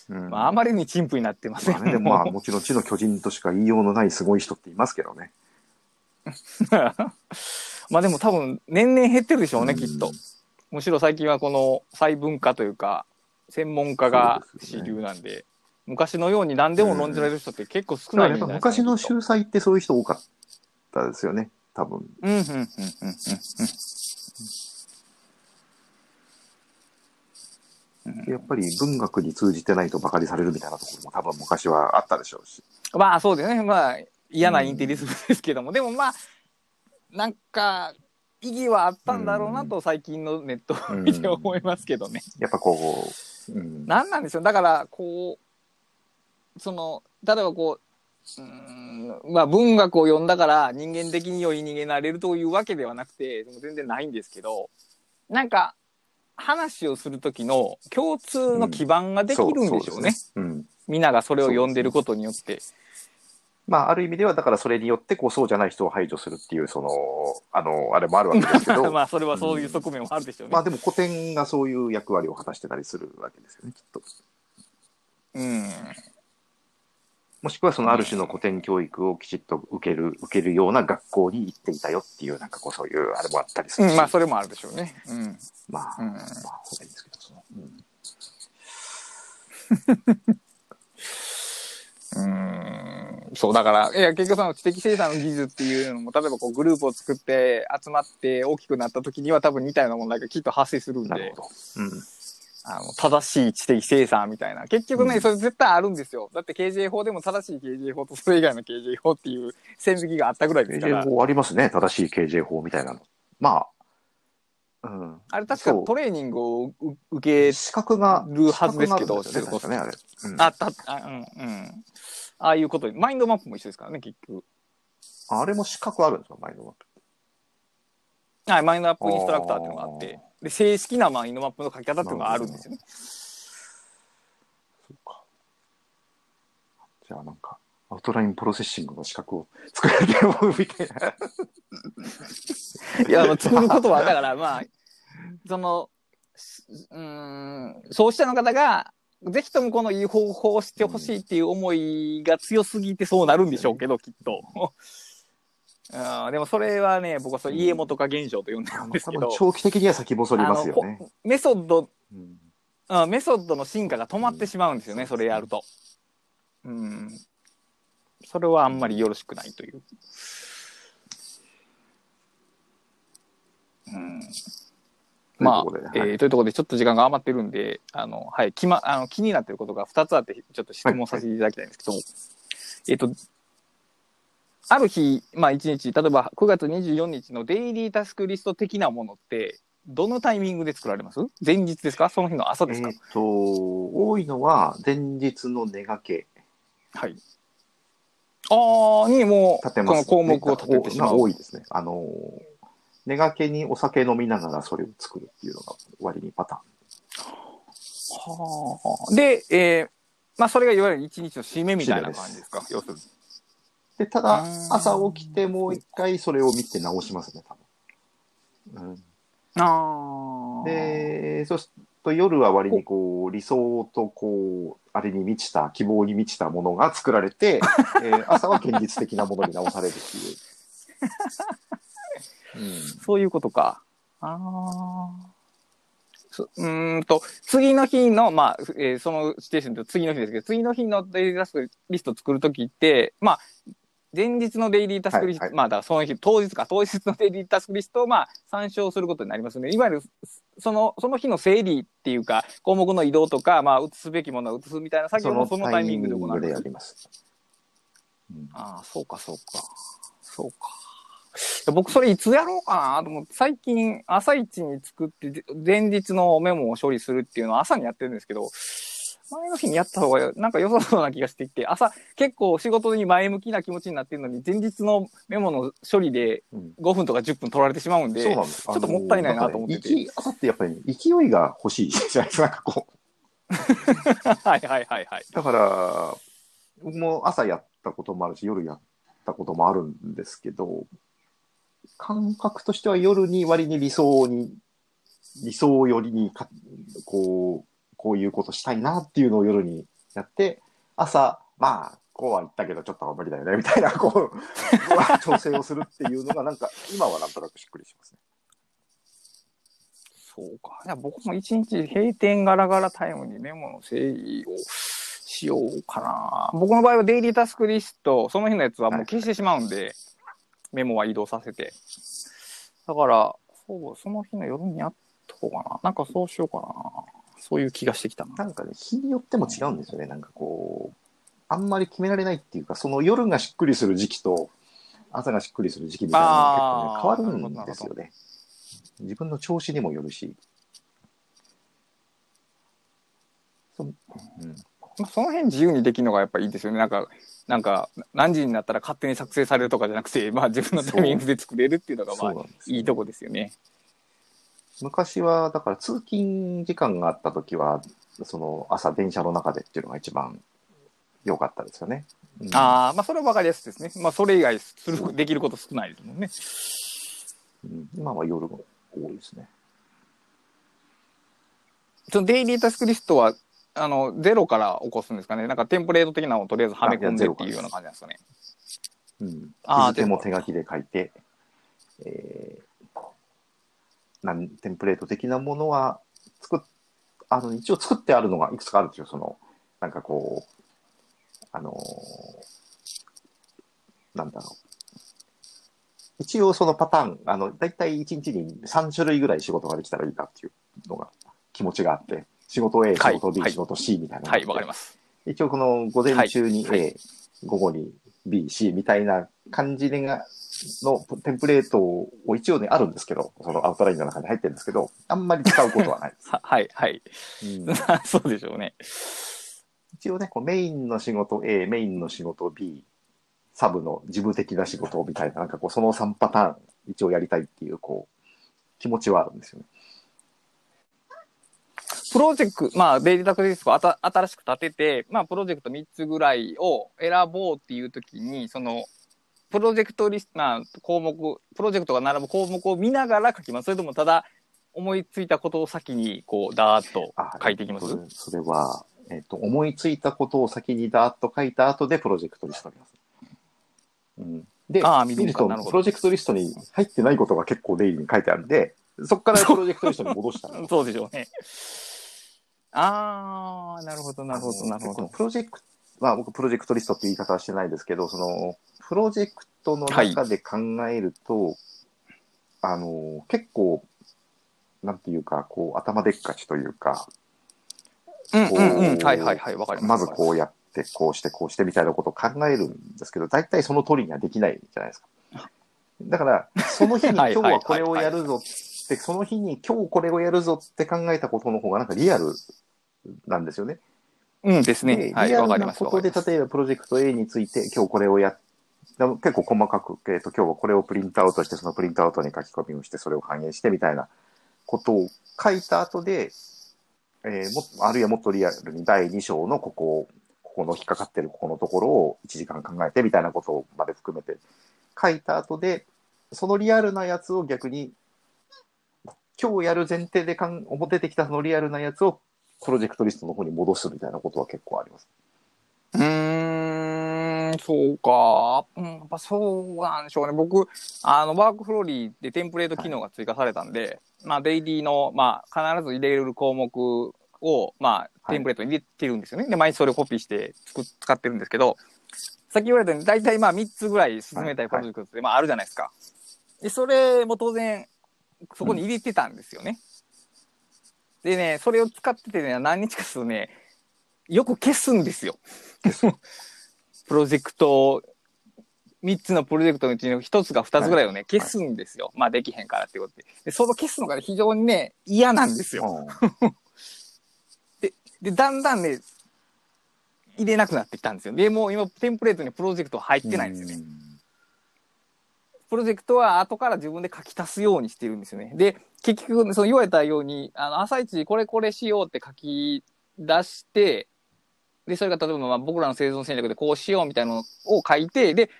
うん。まああまりに陳腐になってません。まあね、まあ、もちろん地の巨人としか言いようのないすごい人っていますけどね。まあでも多分年々減ってるでしょうね、うん。きっと。むしろ最近はこの細分化というか、専門家が主流なんで、昔のように何でも論じられる人って結構少ないい昔の秀才ってそういう人多かったですよね、多分。うん、うん、うん、うん、うん。やっぱり文学に通じてないと馬鹿にされるみたいなところも多分昔はあったでしょうし。まあそうですね。まあ嫌なインテリズムですけども、でもまあ、なんか、意義はあったんだろうなと最近のネットを見て思いますけどね。やっぱこう、うん、なんなんでしょうだから、こう、その、例えばこう、うーんまあ文学を読んだから人間的に良い人間になれるというわけではなくて、全然ないんですけど、なんか、話をする時の共通の基盤ができるんでしょうね。そですうん。みんながそれを読んでることによって。まあ、ある意味では、だからそれによって、こう、そうじゃない人を排除するっていう、その、あの、あれもあるわけですけど、まあそれはそういう側面もあるでしょうね。まあでも古典がそういう役割を果たしてたりするわけですよね、きっと。うん。もしくはそのある種の古典教育をきちっと受ける、受けるような学校に行っていたよっていう、なんかこうそういうあれもあったりするし、うん、まあそれもあるでしょうね。うん。まあ、うんまあ、ほがいいんですけど、その、うんうん。そう、だから、いや、結局その知的生産の技術っていうのも、例えばこうグループを作って集まって大きくなった時には多分似たような問題がきっと発生するんでなるほ、ど。うん。あの、正しい知的生産みたいな。結局ね、うんそれ絶対あるんですよ。だって KJ 法でも正しい KJ 法とそれ以外の KJ 法っていう線引きがあったぐらいですから。KJ 法ありますね、正しい KJ 法みたいなの。まあ、うん。あれ確かトレーニングをう受け資格が、るはずですけど資ね、あれ。うんあった、あうん、うん。ああいうことに、マインドマップも一緒ですからね、結局。あれも資格あるんですか、マインドマップ。はい、マインドマップインストラクターっていうのがあって、で、正式なマインドマップの書き方っていうのがあるんですよね。そうか。じゃあなんか、アウトラインプロセッシングの資格を作られてるみたいな。いや、あの、作ることは、だから、まあ、その、すうーん、そうしたの方が、ぜひともこのいい方法をしてほしいっていう思いが強すぎてそうなるんでしょうけど、きっと。うんでもそれはね、僕はそう家元化現象と呼んでるんです多分けど、長期的には先細りますよね。メソッドうんうんメソッドの進化が止まってしまうんですよね、それやると。うん。それはあんまりよろしくないという。うん。まあということで、はいえーというところでちょっと時間が余ってるんで、あの、はい、きま、あの、気になってることが2つあって、ちょっと質問させていただきたいんですけど、えっ、と、ある日、まあ1日、例えば9月24日のデイリータスクリスト的なものって、どのタイミングで作られます？前日ですか？その日の朝ですか、えっ、と、多いのは前日の寝がけ。はい。ああ、にもう、立てます、この項目を立ててしまがう。多いですね。あの、寝がけにお酒飲みながらそれを作るっていうのが割にパタはあ。で、えー、まあそれがいわゆる一日の締めみたいな感じですか？要するに。で、ただ朝起きてもう一回それを見て直しますね、多分。うんああ。で、そうすると夜は割にこう理想とこう、あれに満ちた、希望に満ちたものが作られて、えー朝は現実的なものに直されるっていう。うんそういうことか。ああ。そうーんと、次の日の、まあ、えーそのシチュエーションと次の日ですけど、次の日のデイリータスクリスト作るときって、まあ、前日のデイリータスクリスト、はいはいまあ、だからその日、当日か、当日のデイリータスクリストを、まあ、参照することになりますので、いわゆる、その、その日の整理っていうか、項目の移動とか、まあ、移すべきものを移すみたいな作業もそのタイミングで行われでます。ます。うんああ、そうか、そうか。そうか。僕、それいつやろうかなと思って、最近、朝一に作って、で前日のメモを処理するっていうのを朝にやってるんですけど、前の日にやった方がなんか良さそうな気がしてきて、朝結構仕事に前向きな気持ちになってるのに、前日のメモの処理でうん5分とか10分取られてしまうんで、そうなんです。ちょっともったいないなと思っててね朝ってやっぱりね、勢いが欲しいじゃないですか。なんかこう。はいはいはいはい。だから、僕も朝やったこともあるし、夜やったこともあるんですけど、感覚としては夜に割に理想に、理想寄りにか、こう、こういうことしたいなっていうのを夜にやって、朝、まあ、こうは言ったけど、ちょっと無理だよね、みたいな、こう、調整をするっていうのが、なんか、今はなんとなくしっくりしますね。そうか。いや僕も一日閉店ガラガラタイムにメモの整理をしようかな。僕の場合はデイリータスクリスト、その日のやつはもう消してしまうんで、メモは移動させて。だから、そう、その日の夜にやっとこうかな。なんかそうしようかな。そういう気がしてきたな。なんかね、日によっても違うんですよね。なんかこう、あんまり決められないっていうか、その夜がしっくりする時期と、朝がしっくりする時期みたいなのが結構ね、変わるんですよね。自分の調子にもよるし。そ,、うん、まあ、その辺自由にできるのがやっぱいいですよね。なんか、なんか、何時になったら勝手に作成されるとかじゃなくて、まあ自分のタイミングで作れるっていうのが、まあいいとこですよね。昔は、だから通勤時間があった時は、その朝電車の中でっていうのが一番良かったですよね。うんああ、まあそれは分かりやすいですね。まあそれ以外する、できること少ないですもんね。うん今は夜が多いですね。そのデイリータスクリストは、あの、ゼロから起こすんですかね。なんかテンプレート的なのをとりあえずはめ込んでっていうような感じなんですかね。うん、あー日付も手書きで書いて、えー、なんテンプレート的なものは作っあの一応作ってあるのがいくつかあるんですよ。そのなんかこう、あのーなんだろう。一応そのパターン、あの、だいたい1日に3種類ぐらい仕事ができたらいいかっていうのが気持ちがあって、仕事 A、はい仕事 B、はい仕事 C みたいなのがあって。はい、わかります。一応この午前中に A、はいはい午後に B、C みたいな感じでが、のテンプレートを一応ね、あるんですけど、そのアウトラインの中に入ってるんですけど、あんまり使うことはないです。ははい、はい。うん そうでしょうね。一応ね、こうメインの仕事 A、メインの仕事 B、サブの事務的な仕事みたいな、なんかこうその3パターン一応やりたいっていう、こう、気持ちはあるんですよね。プロジェクト、まあ、デイリータスクリストをあた新しく立てて、まあ、プロジェクト3つぐらいを選ぼうっていう時に、その、プロジェクトリスト、まあ、項目、プロジェクトが並ぶ項目を見ながら書きます。それとも、ただ、思いついたことを先に、こう、ダーッとあ書いていきます？それそれは、えっ、と、思いついたことを先にダーッと書いた後でプロジェクトリストにます。うん、で、ああ見ると、プロジェクトリストに入ってないことが結構デイリーに書いてあるんで、そこからプロジェクトリストに戻したら そうでしょうね。あー、なるほど、なるほど、なるほど。プロジェクト、まあ僕プロジェクトリストって言い方はしてないですけど、その、プロジェクトの中で考えると、あの、結構、なんていうか、こう、頭でっかちというか、うんうんうん。はいはいはい、わかりま。ますずこうやって、こうして、こうしてみたいなことを考えるんですけど、大体その通りにはできないじゃないですか。だから、その日に 今はい日はこれをやるぞって、その日に今日これをやるぞって考えたことの方がなんかリアルなんですよね。うんですねで。はい、わかります。なことで、例えばプロジェクト A について今日これをや結構細かく、えー、と今日はこれをプリントアウトして、そのプリントアウトに書き込みをして、それを反映してみたいなことを書いた後で、えーもあるいはもっとリアルに第2章のここを、ここの引っかかってるここのところを1時間考えてみたいなことまで含めて書いた後で、そのリアルなやつを逆に、今日やる前提でかん出てきたそのリアルなやつをプロジェクトリストの方に戻すみたいなことは結構あります。うーん、そうか。うん、やっぱそうなんでしょうね。僕、あの、ワークフローリーでテンプレート機能が追加されたんで、まあ、デイリーの、まあ、必ず入れる項目を、まあ、テンプレートに入れてるんですよね。で、毎日それをコピーして使ってるんですけど、さっき言われたように、大体まあ3つぐらい進めたいプロジェクトって、まああるじゃないですか。で、それも当然、そこに入れてたんですよね。でね、それを使っててね、何日かするとね、よく消すんですよ。プロジェクト、3つのプロジェクトのうちの1つか2つぐらいをね、消すんですよ。まあできへんからってことで。で、その消すのがね非常にね、嫌なんですよ。で、だんだんね、入れなくなってきたんですよ。で、もう今、テンプレートにプロジェクト入ってないんですよね。プロジェクトは後から自分で書き足すようにしてるんですよね。で、結局、その言われたように、あの、朝一これこれしようって書き出して、で、それが例えばまあ僕らの生存戦略でこうしようみたいなのを書いて、で、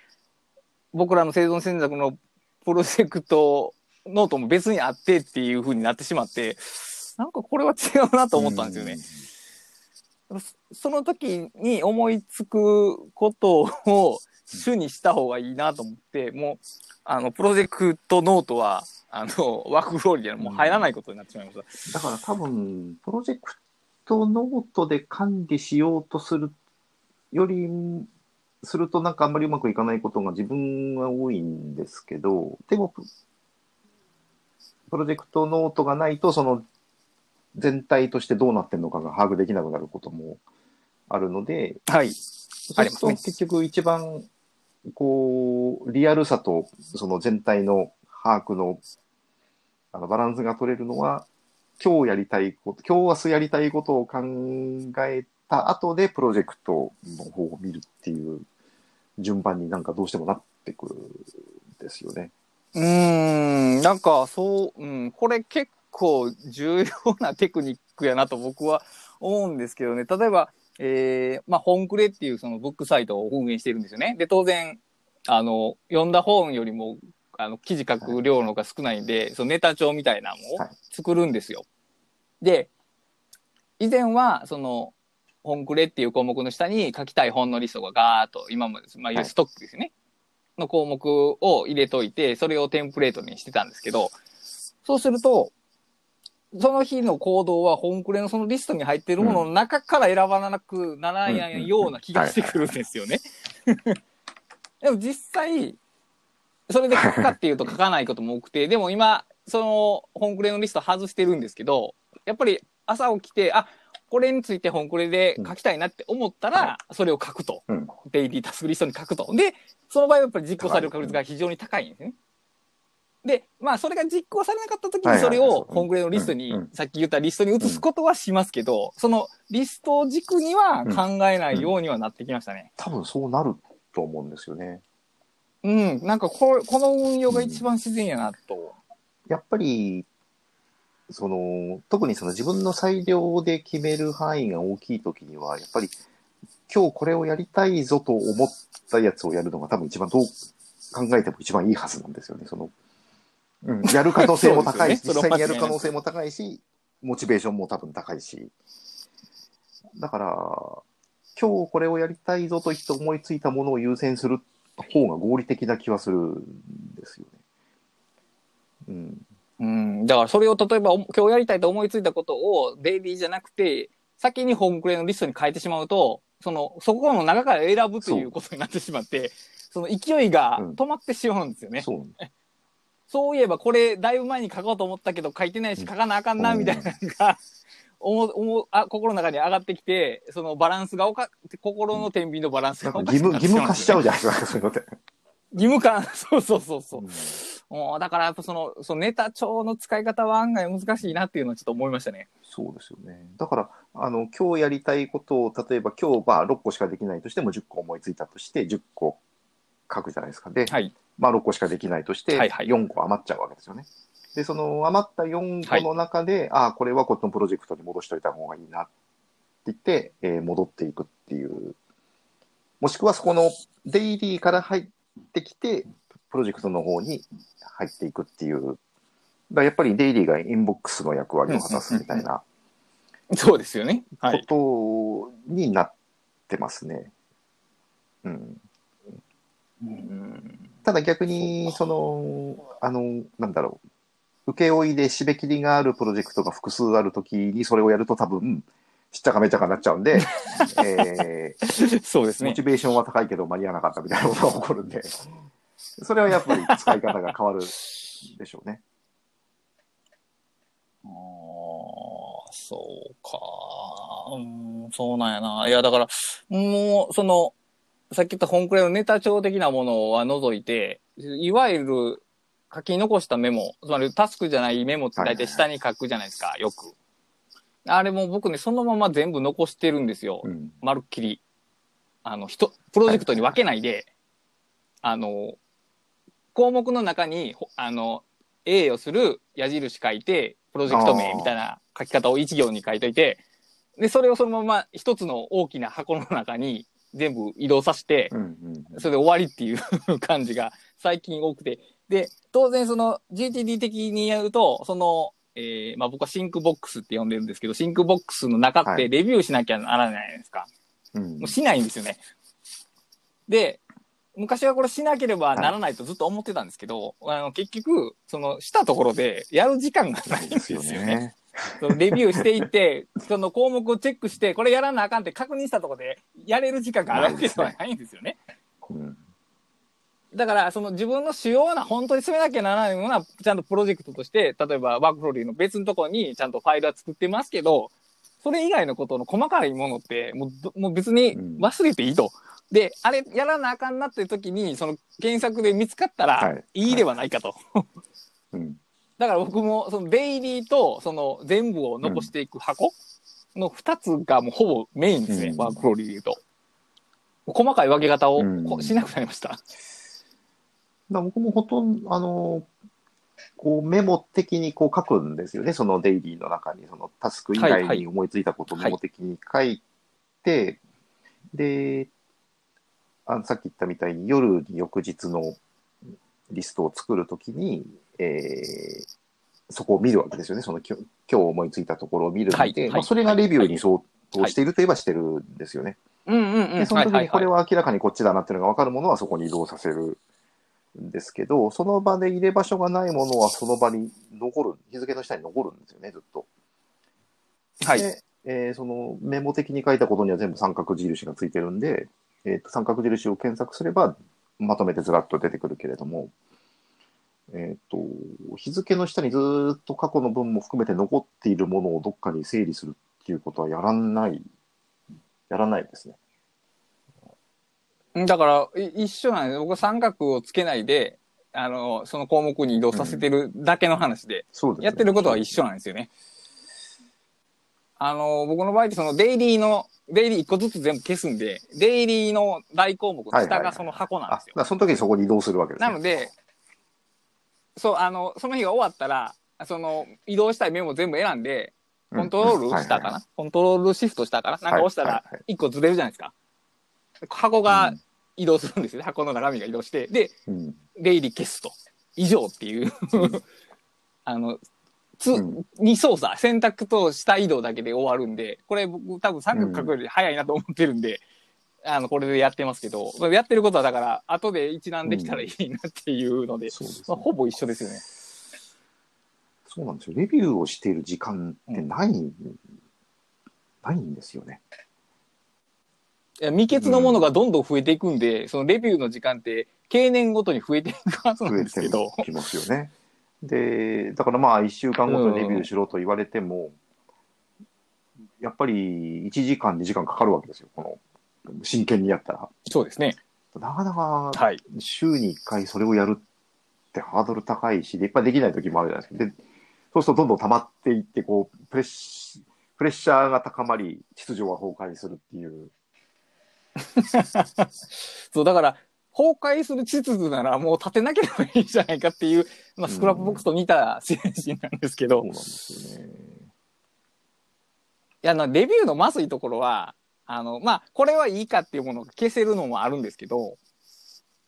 僕らの生存戦略のプロジェクトノートも別にあってっていう風になってしまって、なんかこれは違うなと思ったんですよね。その時に思いつくことを主にした方がいいなと思って、もう、あの、プロジェクトノートは、あの、枠通りでもう入らないことになってしまいました。だから多分、プロジェクトノートで管理しようとするより、するとなんかあんまりうまくいかないことが自分は多いんですけど、でも、ププロジェクトノートがないと、その全体としてどうなってるのかが把握できなくなることもあるので、はい。そうすると結局一番、こう、リアルさとその全体の把握のあのバランスが取れるのは、今日やりたいこと、今日明日やりたいことを考えた後でプロジェクトの方を見るっていう順番になんかどうしてもなってくるんですよね。うん、なんかそう、うん、これ結構重要なテクニックやなと僕は思うんですけどね。例えば、えー、まあ、本クレっていうそのブックサイトを運営してるんですよね。で、当然、あの、読んだ本よりも、あの、記事書く量の方が少ないんで、そのネタ帳みたいなのをはい作るんですよ。で、以前は、その、本クレっていう項目の下に書きたい本のリストがガーッと、今まで、まあ、ストックですよね。の項目を入れといて、それをテンプレートにしてたんですけど、そうすると、その日の行動は本クレのそのリストに入っているものの中から選ばなくならないような気がしてくるんですよね。でも実際、それで書くかっていうと書かないことも多くて、でも今、その本クレのリスト外してるんですけど、やっぱり朝起きて、あ、これについて本クレで書きたいなって思ったら、それを書くと。うん。デイリータスクリストに書くと。で、その場合はやっぱり実行される確率が非常に高いんですね。で、まあ、それが実行されなかった時にそれを本グレのリストにうんうん、さっき言ったリストに移すことはしますけど、そのリストを軸には考えないようにはなってきましたね。多分そうなると思うんですよね。うん、なんかこれこの運用が一番自然やなと。やっぱり、その、特にその自分の裁量で決める範囲が大きいときには、やっぱり、今日これをやりたいぞと思ったやつをやるのが多分一番どう考えても一番いいはずなんですよね。その、うん、やる可能性も高いし、ね実際にやる可能性も高いし、モチベーションも多分高いし。だから、今日これをやりたいぞと言って思いついたものを優先する方が合理的な気はするんですよね。うん。うん、だからそれを例えばお今日やりたいと思いついたことをデイリーじゃなくて、先に本クレのリストに変えてしまうと、その、そこの中から選ぶということになってしまって、その勢いがうん止まってしまうんですよね。そう。そういえばこれだいぶ前に書こうと思ったけど書いてないし書かなあかんなうんみたいなのが、思う思うあ心の中に上がってきて、そのバランスがおか、心の天秤のバランスがおかしく務、なってしま務化しちゃうじゃないですか、そういうのって。義務感、そうそうそうそう。うんもうだからやっぱその、そのネタ帳の使い方は案外難しいなっていうのはちょっと思いましたね。そうですよね。だから、あの、今日やりたいことを、例えば今日、まあ、6個しかできないとしても10個思いついたとして、10個書くじゃないですか。で、はい。まあ、6個しかできないとして、はいはい4個余っちゃうわけですよね。で、その余った4個の中で、ああ、これはこっちのプロジェクトに戻しといた方がいいなって言って、えー戻っていくっていう。もしくはそこのデイリーから入ってきて、プロジェクトの方に入っていくっていう。だやっぱりデイリーがインボックスの役割を果たすみたいなそうですよね。はこい。とになってますね。うん。うんただ逆に、その、あの、なんだろう、請負いで締め切りがあるプロジェクトが複数あるときにそれをやると多分、しっちゃかめちゃかになっちゃうんで、えー、モそうですねチ。ベーションは高いけど間に合わなかったみたいなことが起こるんで、それはやっぱり使い方が変わるでしょうね。あーそうか。うん、そうなんやな。いや、だから、もう、その、さっき言った本クレのネタ帳的なものは除いて、いわゆる書き残したメモ、つまりタスクじゃないメモって大体下に書くじゃないですか、よく。あれも僕ね、そのまま全部残してるんですよ。うん。まるっきり。あの、人、プロジェクトに分けないで、あの、項目の中に、ほあの、A をする矢印書いて、プロジェクト名みたいな書き方を一行に書いといて、で、それをそのまま一つの大きな箱の中に全部移動させて、うんうんそれで終わりっていう感じが最近多くて。で、当然その GTD 的に言うと、その、えーまあ僕はシンクボックスって呼んでるんですけど、シンクボックスの中っはいてレビューしなきゃならないですか。うんもうしないんですよね。で、昔はこれしなければならないとずっと思ってたんですけど、あの結局、そのしたところでやる時間がないんですよね。。そのレビューしていって、その項目をチェックして、これやらなあかんって確認したところで、やれる時間があるわけではないんですよね。うんだから、その自分の主要な、本当に進めなきゃならないような、ちゃんとプロジェクトとして、例えばワークフローリーの別のところにちゃんとファイルは作ってますけど、それ以外のことの細かいものって、もうど、もう別に忘れていいと。で、あれやらなあかんなって時に、その検索で見つかったはらい、いいではないかと。うんだから僕も、そのデイリーと、その全部を残していく箱の二つがもうほぼメインですね、うんワークフローリーで言うと。細かい分け方をしなくなりました。だから僕もほとんど、あの、こうメモ的にこう書くんですよね、そのデイリーの中に、そのタスク以はいはい外に思いついたことをメモ的に書いて、で、あのさっき言ったみたいに夜に翌日のリストを作るときに、えーそこを見るわけですよね、その今日今日思いついたところを見るので、はいはいまあ、それがレビューに相当しているといえばしてるんですよね。うんうんうん。で、その時にこれはは明らかにこっちだなっていうのが分かるものはそこに移動させるんですけど、その場で入れ場所がないものはその場に残る、日付の下に残るんですよね、ずっと。いはい。で、えーそのメモ的に書いたことには全部三角印がついてるんで、えーと三角印を検索すればまとめてずらっと出てくるけれども、えっ、と、日付の下にずーっと過去の分も含めて残っているものをどっかに整理するっていうことはやらない、やらないですね。だから、い一緒なんです。僕は三角をつけないで、あの、その項目に移動させてるだけの話で、そうですねやってることは一緒なんですよね。あの、僕の場合ってそのデイリーの、デイリー一個ずつ全部消すんで、デイリーの大項目の下がその箱なんあ、ですよ。だからその時にそこに移動するわけです、ね。なので、そう、あの、その日が終わったら、その、移動したいメモ全部選んで、コントロールしたかな、コントロールシフトしたかな？なんか押したらはいはい。はい、一個ずれるじゃないですか。箱が移動するんですよね。箱の中身が移動して。で、うん。出入り消すと。以上っていう。あの、つ、うん。二操作、選択と下移動だけで終わるんで、これ僕多分三角書くより早いなと思ってるんで、あの、これでやってますけど、やってることはだから、後で一覧できたらいいなっていうので、そうですねまあ、ほぼ一緒ですよね。そうなんですよ。レビューをしている時間ってない、ないんですよね。いや未決のものがどんどん増えていくんで、そのレビューの時間って、経年ごとに増えていくはずな増えてんですけど、きますよね。で、だからまあ、1週間ごとにレビューしろと言われても、やっぱり1時間、2時間かかるわけですよ。この、真剣にやったら。そうですね。なかなか、はい。週に1回それをやるってハードル高いし、でいっぱいできない時もあるじゃないですか。で、そうするとどんどん溜まっていって、こう、プレッシプレッシャーが高まり、秩序が崩壊するっていう。そう、だから、崩壊する秩序ならもう立てなければいいじゃないかっていう、まあ、スクラップボックスと似た精神なんですけど、いそうなんですよね。や、あの、レビューのまずいところは、あの、まあ、これはいいかっていうものが消せるのもあるんですけど、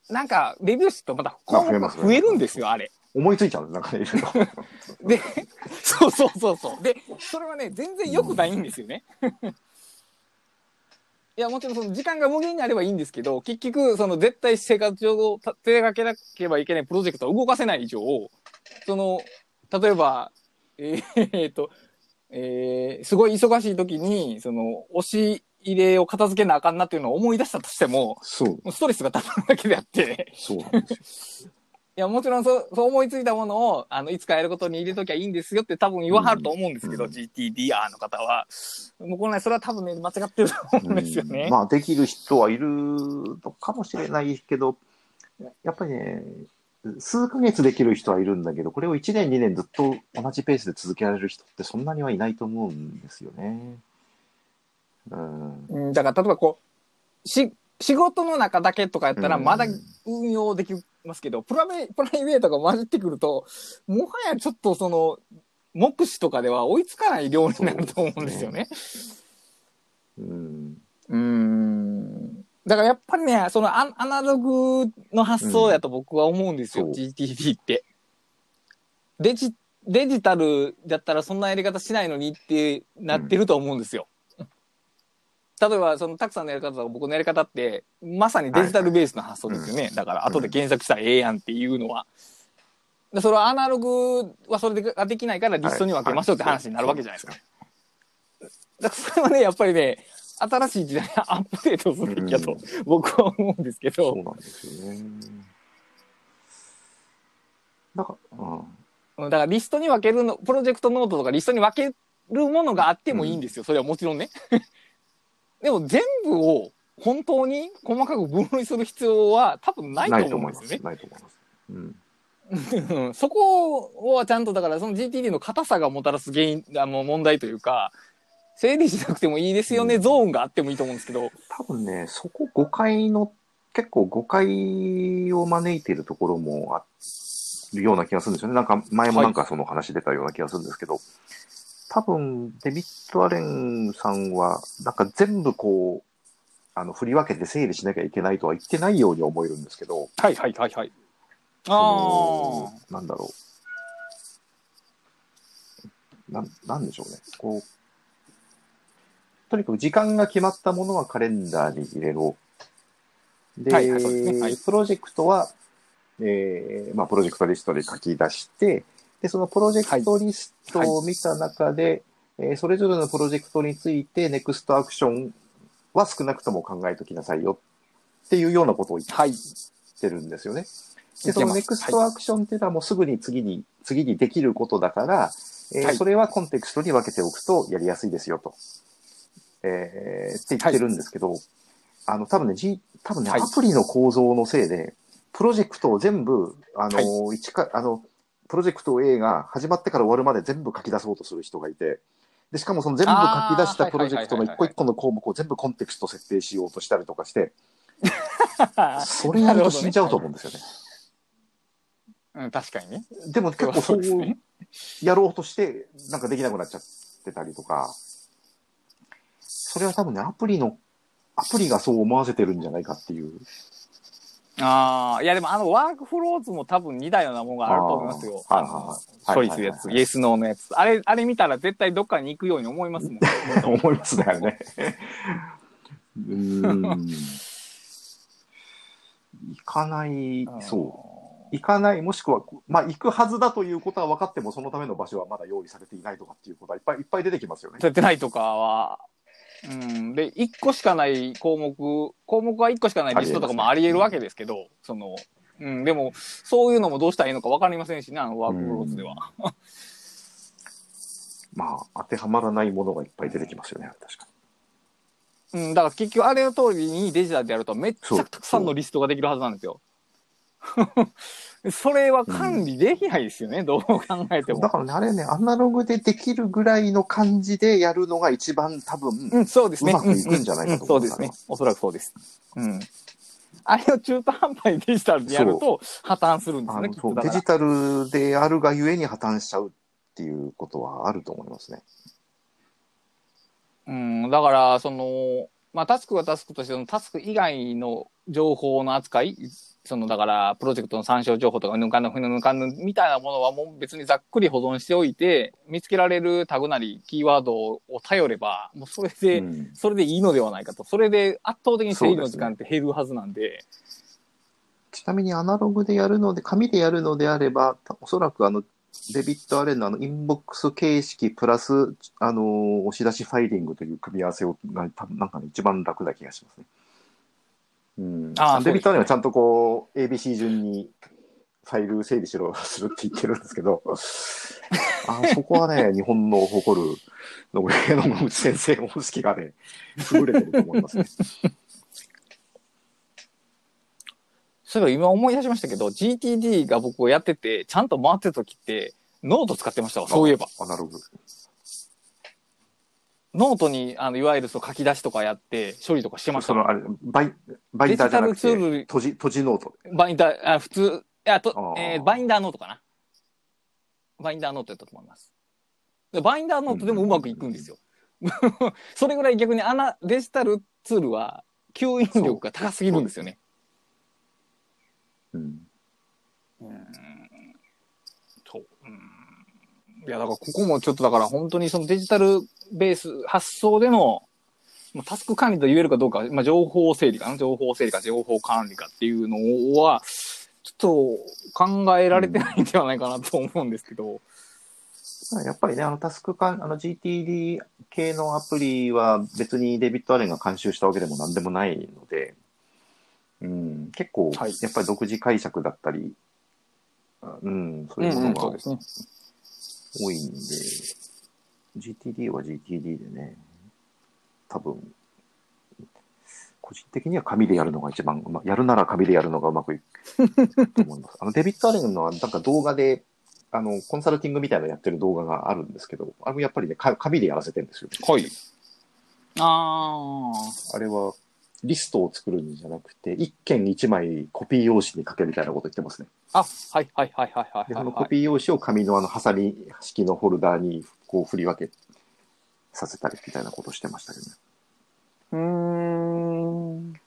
なんか、レビューするとまた項目が増えるんですよ、あれ。思いついちゃうんです、なんかね、いろいろ。で、そうそうそうそう。で、それはね、全然良くないんですよね。いや、もちろんその時間が無限にあればいいんですけど、結局、その絶対生活上を手がけなければいけないプロジェクトを動かせない以上、その、例えば、えーえーっと、えーすごい忙しい時に、その、押し入れを片付けなあかんなっていうのを思い出したとしても、そう、もうストレスがたまるだけであって、そうなんですよ。いや、もちろんそう、そう思いついたものを、あの、いつかやることに入れときゃいいんですよって多分言わはると思うんですけど、うん GTDR の方は。もうこのね、それは多分ね、間違ってると思うんですよね。うんまあ、できる人はいるのかもしれないけど、やっぱりね、数ヶ月できる人はいるんだけど、これを1年、2年ずっと同じペースで続けられる人ってそんなにはいないと思うんですよね。うん。うん、だから、例えばこう、し、仕事の中だけとかやったらうんまだ運用できますけど、プライプライベートが混じってくると、もはやちょっとその、目視とかでは追いつかない量になると思うんですよね。うん。うーん。だからやっぱりね、そのアアナログの発想やと僕は思うんですよ、うん GTD って。デジ、デジタルだったらそんなやり方しないのにってなってると思うんですよ。例えば、そのたくさんのやり方とか僕のやり方って、まさにデジタルベースの発想ですよね。だから後で検索したらええやんっていうのは。でそれはアナログはそれでができないからリストに分けましょうって話になるわけじゃないですか。だからそれはね、やっぱりね、新しい時代にアップデートするべきだとうん僕は思うんですけど、そうなんですよね。だから、うん。うんだからリストに分けるの、プロジェクトノートとかリストに分けるものがあってもいいんですよ。それはもちろんね。でも全部を本当に細かく分類する必要は多分ないと思うんですよね。ないと思います。うん。う んそこはちゃんとだからその GTD の硬さがもたらす原因あの問題というか整理しなくてもいいですよね、うんゾーンがあってもいいと思うんですけど多分ね、そこ誤解の、結構誤解を招いているところもあるような気がするんですよね。なんか前もなんかその話出たような気がするんですけど、多分デビッド・アレンさんは、なんか全部こう、あの振り分けて整理しなきゃいけないとは言ってないように思えるんですけど、はいはいはいはいそのあなんだろう。なん、なんでしょうね。こう、とにかく時間が決まったものはカレンダーに入れろ。で、はいはいはいプロジェクトは、えーまあ、プロジェクトリストで書き出して、で、そのプロジェクトリストを見た中で、えーそれぞれのプロジェクトについて、ネクストアクションは少なくとも考えときなさいよっていうようなことを言ってるんですよね。で、言ってます。そのネクストアクションっていうのはもうすぐに次に、次にできることだから、えーはい。それはコンテクストに分けておくとやりやすいですよと。えーって言ってるんですけど、あの、多分ね、G、多分ね、はい。アプリの構造のせいで、プロジェクトを全部、あの、一か、あの、プロジェクト A が始まってから終わるまで全部書き出そうとする人がいて、で、しかもその全部書き出したプロジェクトの一個一個の項目を全部コンテクスト設定しようとしたりとかして、それやると死んじゃうと思うんですよね。うん、確かにねでも結構そそうやろうとして、なんかできなくなっちゃってたりとか、それは多分ね、アプリの、アプリがそう思わせてるんじゃないかっていう。ああいやでもあのワークフローズも多分似たようなものがあると思いますよはいはいはい処理するやつイエスノーのやつあれあれ見たら絶対どっかに行くように思いますもん 思いますね、あれね。うーん。行かない、そう。行かない、もしくは、まあ、行くはずだということは分かっても、そのための場所はまだ用意されていないとかっていうことはいっぱいいっぱい出てきますよね。やってないとかは、うん、で、1個しかない項目、項目は1個しかないリストとかもあり得るわけですけど、その、うん、でも、そういうのもどうしたらいいのか分かりませんしね、あのワークフローズでは。まあ、当てはまらないものがいっぱい出てきますよね、確かうん、だから結局あれの通りにデジタルでやるとめっちゃたくさんのリストができるはずなんですよ。それは管理できないですよね、どう考えてに。もだ。からね、あれね、アナログでできるぐらいの感じでやるのが一番多分、うん、そうですね。うまくいくんじゃないかと思ううんうんそうですね。おそらくそうです。うん。あれを中途半端にデジタルでやると破綻するんですね、そうデジタルであるがゆえに破綻しちゃうっていうことはあると思いますね。うん、だから、その、まあ、タスクはタスクとして、そのタスク以外の情報の扱い、その、だから、プロジェクトの参照情報とか、ぬかんぬ、ふぬかぬみたいなものはもう別にざっくり保存しておいて、見つけられるタグなり、キーワードを頼れば、もうそれで、うんそれでいいのではないかと。それで圧倒的に整理の時間って減るはずなんで、ちなみにアナログでやるので、紙でやるのであれば、おそらくあの、デビッド・アレンのあの、インボックス形式プラス、あの、押し出しファイリングという組み合わせをが、多分なんかね、一番楽な気がしますね。うん。あーデビッド・アレンはちゃんとこう、ABC 順にファイル整理しろ、するって言ってるんですけど、あそこはね、日本の誇る、野上野口先生の方式がね、優れてると思いますね。そういえば今思い出しましたけど、GTD が僕をやってて、ちゃんと回ってた時って、ノート使ってましたわ、そういえば。アナログ。ノートに、あの、いわゆるそう書き出しとかやって、処理とかしてました？そのあれバイバインダーじゃなくデジタルツールて閉じ閉じノートバインダー、あ普通、いや、とえーバインダーノートかな？バインダーノートやったと思います。でバインダーノートでもうまくいくんですよ。それぐらい逆にあのデジタルツールは吸引力が高すぎるんですよね。うんうんそう。うんいや、だからここもちょっとだから本当にそのデジタルベース発想での、まあ、タスク管理と言えるかどうか、まあ、情報整理かな情報整理か情報管理かっていうのは、ちょっと考えられてないんではないかなと思うんですけど。やっぱりね、あのタスクか、あの GTD 系のアプリは別にデビット・アレンが監修したわけでも何でもないので、うん、結構、はいやっぱり独自解釈だったり、あうん、そういうものがそうですね。多いんで、GTD は GTD でね、多分、個人的には紙でやるのが一番うま、やるなら紙でやるのがうまくいく と思います。あの、デビット・アレンのなんか動画で、あの、コンサルティングみたいなのやってる動画があるんですけど、あれもやっぱりね、か紙でやらせてるんですよ。はい。ああ。あれは、リストを作るんじゃなくて、一件一枚コピー用紙に書けみたいなこと言ってますね。あ、はいはいはいはいはいで、はい、そのコはい。ピー用紙を紙のあの、ハサミ式のホルダーにこう振り分けさせたりみたいなことしてましたけどね。うーん。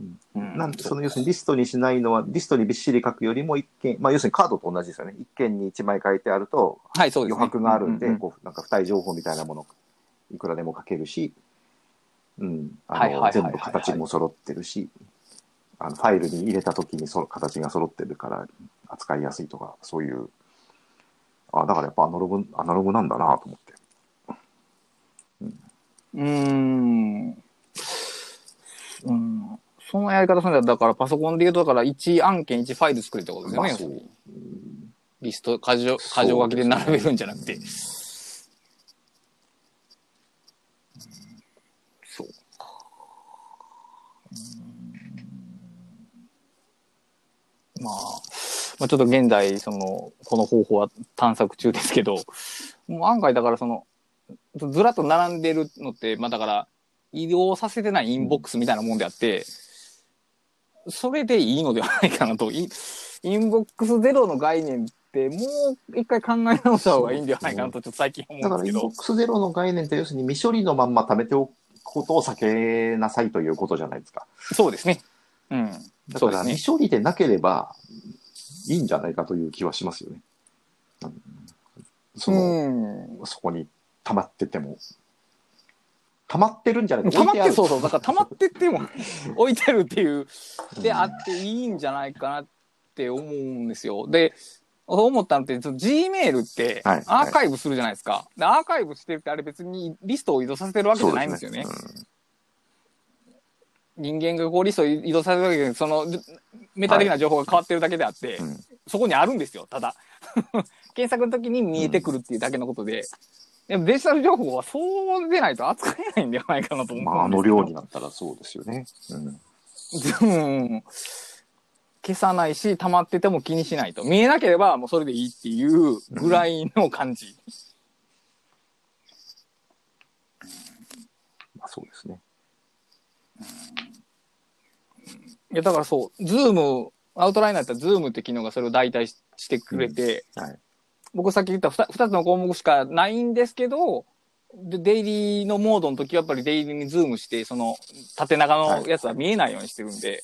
うんうんなんその要するにリストにしないのは、リストにびっしり書くよりも一件、まあ要するにカードと同じですよね。一件に一枚書いてあるとはい、そうです、余ね。白があるんで、ううこうなんか付帯情報みたいなもの、いくらでも書けるし、うん、あの全部形も揃ってるし、あのファイルに入れた時にそ形が揃ってるから扱いやすいとか、そういう、あだからやっぱアナログ、アナログなんだなと思って。うーん。うん。そのやり方するんだだからパソコンで言うと、だから1案件1ファイル作れってことですよね。まあそうリスト、箇条、箇条書きで並べるんじゃなくて。そうか。うんまあ、まあ、ちょっと現在、その、この方法は探索中ですけど、もう案外だからその、ずらっと並んでるのって、まあだから、移動させてないインボックスみたいなもんであって、それでいいのではないかなと。インインボックスゼロの概念って、もう一回考え直した方がいいんではないかなと、ちょっと最近思だから、うんですけどインボッ。クスゼロの概念って、要するに未処理のまんま貯めておくことを避けなさいということじゃないですか。そうですね。うん。だから、そうですね。未処理でなければいいんじゃないかという気はしますよね。うんその、うん。そこに溜まってても。溜まってるんじゃないか溜まって、そうそう。だから溜まってっても 置いてるっていう、であっていいんじゃないかなって思うんですよ。で、思ったのって、その Gmail ってはいアーカイブするじゃないですか。でアーカイブしてるってあれ別にリストを移動させてるわけじゃないんですよね。そうです人間がこうリストを移動させるわけで、そのメタ的な情報が変わってるだけであって、うんそこにあるんですよ、ただ。検索の時に見えてくるっていうだけのことで。でもデジタル情報はそうでないと扱えないんではないかなと思うんですよ。まあ、あの量になったらそうですよね。うんうん消さないし、溜まってても気にしないと。見えなければもうそれでいいっていうぐらいの感じ。まあ、そうですね。いや、だからそう、ズーム、アウトラインだったらズームって機能がそれを代替ししてくれて、はい。僕さっき言った 2, つの項目しかないんですけど、でデイリーのモードの時はやっぱりデイリーにズームして、その縦長のやつは見えないようにしてるんで、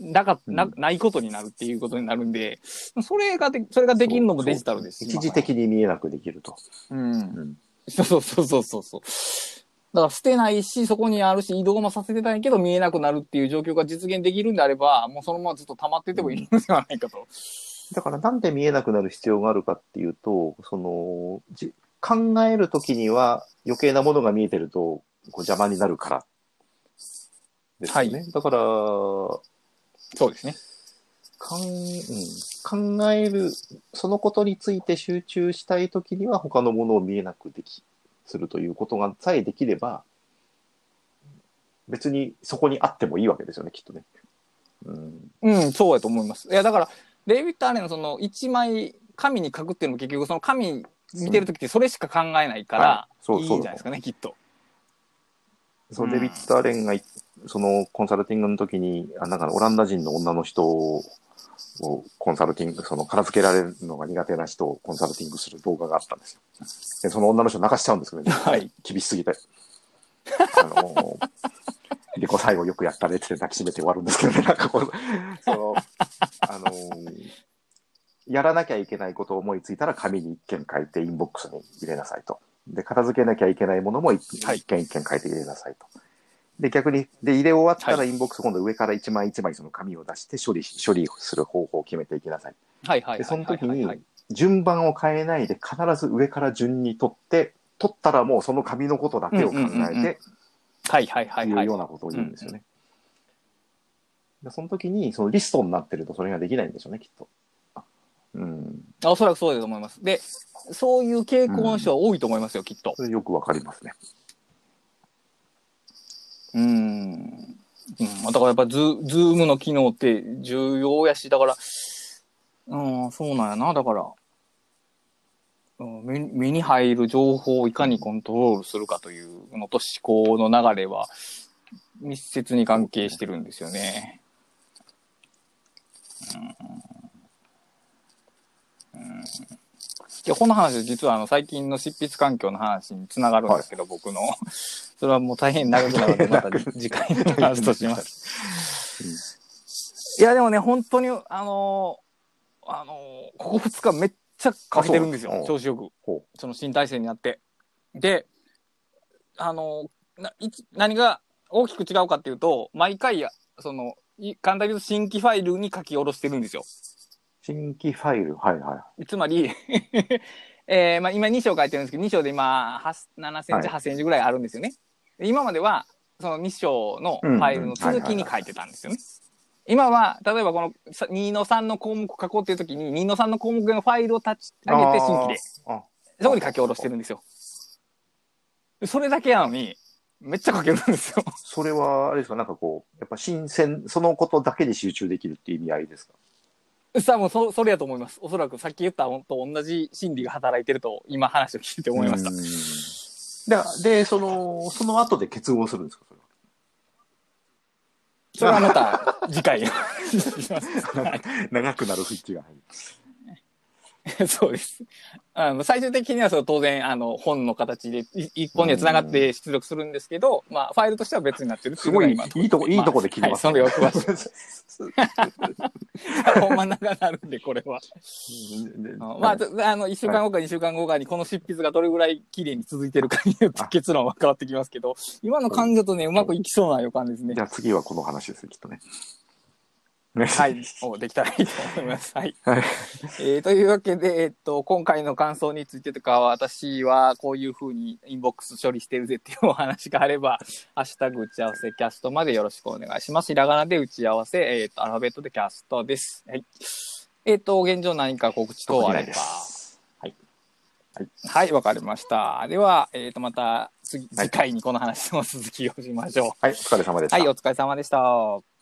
だかなうんないことになるっていうことになるんで、それがで、それができるのもデジタルです。一時的に見えなくできると。うん。うんそうそうそうそうそう。だから捨てないし、そこにあるし、移動もさせてないけど見えなくなるっていう状況が実現できるんであれば、もうそのままずっと溜まっててもいいのではないかと。だからなんで見えなくなる必要があるかっていうと、その、じ考えるときには余計なものが見えてるとこう邪魔になるから。ですよね。だから、そうですね。かんうん、考える、そのことについて集中したいときには他のものを見えなくでき、するということがさえできれば、別にそこにあってもいいわけですよね、きっとね。うん。うん、そうやと思います。いや、だから、デイビッド・アレンのその一枚紙に書くっていうのも結局その紙見てる時ってそれしか考えないかはらい、そういいんじゃないですかね、きっと。そう、うんデビッド・アレンがい、そのコンサルティングの時に、あなんかオランダ人の女の人をコンサルティング、その片付けられるのが苦手な人をコンサルティングする動画があったんですよ。で、その女の人泣かしちゃうんですけどね。はい。厳しすぎて。あので、こう最後よくやったねって抱きしめて終わるんですけどね、なんかこう、その、あのやらなきゃいけないことを思いついたら紙に一件書いてインボックスに入れなさいと。で、片付けなきゃいけないものも一件一件書いて入れなさいと。で、逆に、で、入れ終わったらはインボックス今度上から一枚一枚その紙を出して処理し、処理する方法を決めていきなさい。はいはい。でその時にはい順番を変えないで必ず上から順に取って、取ったらもうその紙のことだけを考うんうんうんうんえて、はいはいはいいうはい。ようなことを言うんですよね。でその時に、そのリストになってるとそれができないんでしょうね、きっと。うん。あおそらくそうだと思います。で、そういう傾向の人は多いと思いますよ、きっと。よくわかりますね。うん。うん、だからやっぱズ、ズームの機能って重要やし、だから、うん、そうなんやな、だから、うん、目目に入る情報をいかにコントロールするかというのと思考の流れは密接に関係してるんですよね。うんうん、いやこの話実はあの最近の執筆環境の話につながるんですけど、僕の。それはもう大変長くなるので、また次回の話とします。いや、でもね、本当に、あのーあのーここ2日めっちゃかけてるんですよ調子よく。ほその新体制になって。で、あのーないつ何が大きく違うかっていうと、毎回や、その、い簡単に言うと新規ファイルに書き下ろしてるんですよ。新規ファイル、はいはい。つまり、えーまあ、今2章書いてるんですけど、2章で今、8 7センチ、はい8センチぐらいあるんですよね。で今までは、その2章のファイルの続きに書いてたんですよね。今は、例えばこのさ2の3の項目書こうっていう時に、2の3の項目のファイルを立ち上げて新規で、あそこに書き下ろしてるんですよ。でそれだけなのに、めっちゃ書けるんですよ。それは、あれですか、なんかこう、やっぱ新鮮、そのことだけに集中できるっていう意味合いですか？多分そ、それやと思います。おそらくさっき言ったのと同じ心理が働いてると、今話を聞いて思いました。た。で、で、その、その後で結合するんですか、それは。それはまた次回 長くなるスイッチが入る。そうです。あの最終的にはその当然あの本の形でい一本にはつながって出力するんですけど、まあファイルとしては別になってるってすごい、いうのが今いとこ、いいとこで切りますはい、その欲はほんま長なるんでこれは。うんまあ、とあの、一週間後か二週間後かにこの執筆がどれぐらい綺麗に続いてるかによって結論は変わってきますけど、今の感情とね、うまくいきそうな予感ですねじ。ゃあ次はこの話ですね、きっとね。はい。おできたらいいと思います。はい。はい。えーというわけで、えっと、今回の感想についてとかは、私はこういうふうにインボックス処理してるぜっていうお話があれば、ハッシュタグ打ち合わせキャストまでよろしくお願いします。ひらがなで打ち合わせ、えっ、と、アルファベットでキャストです。はい。えっ、と、現状何か告知等あれば。す。はい。はい、わかりました。では、えっ、と、また次、はい次回にこの話の続きをしましょう。はい、お疲れ様でした。はい、お疲れ様でした。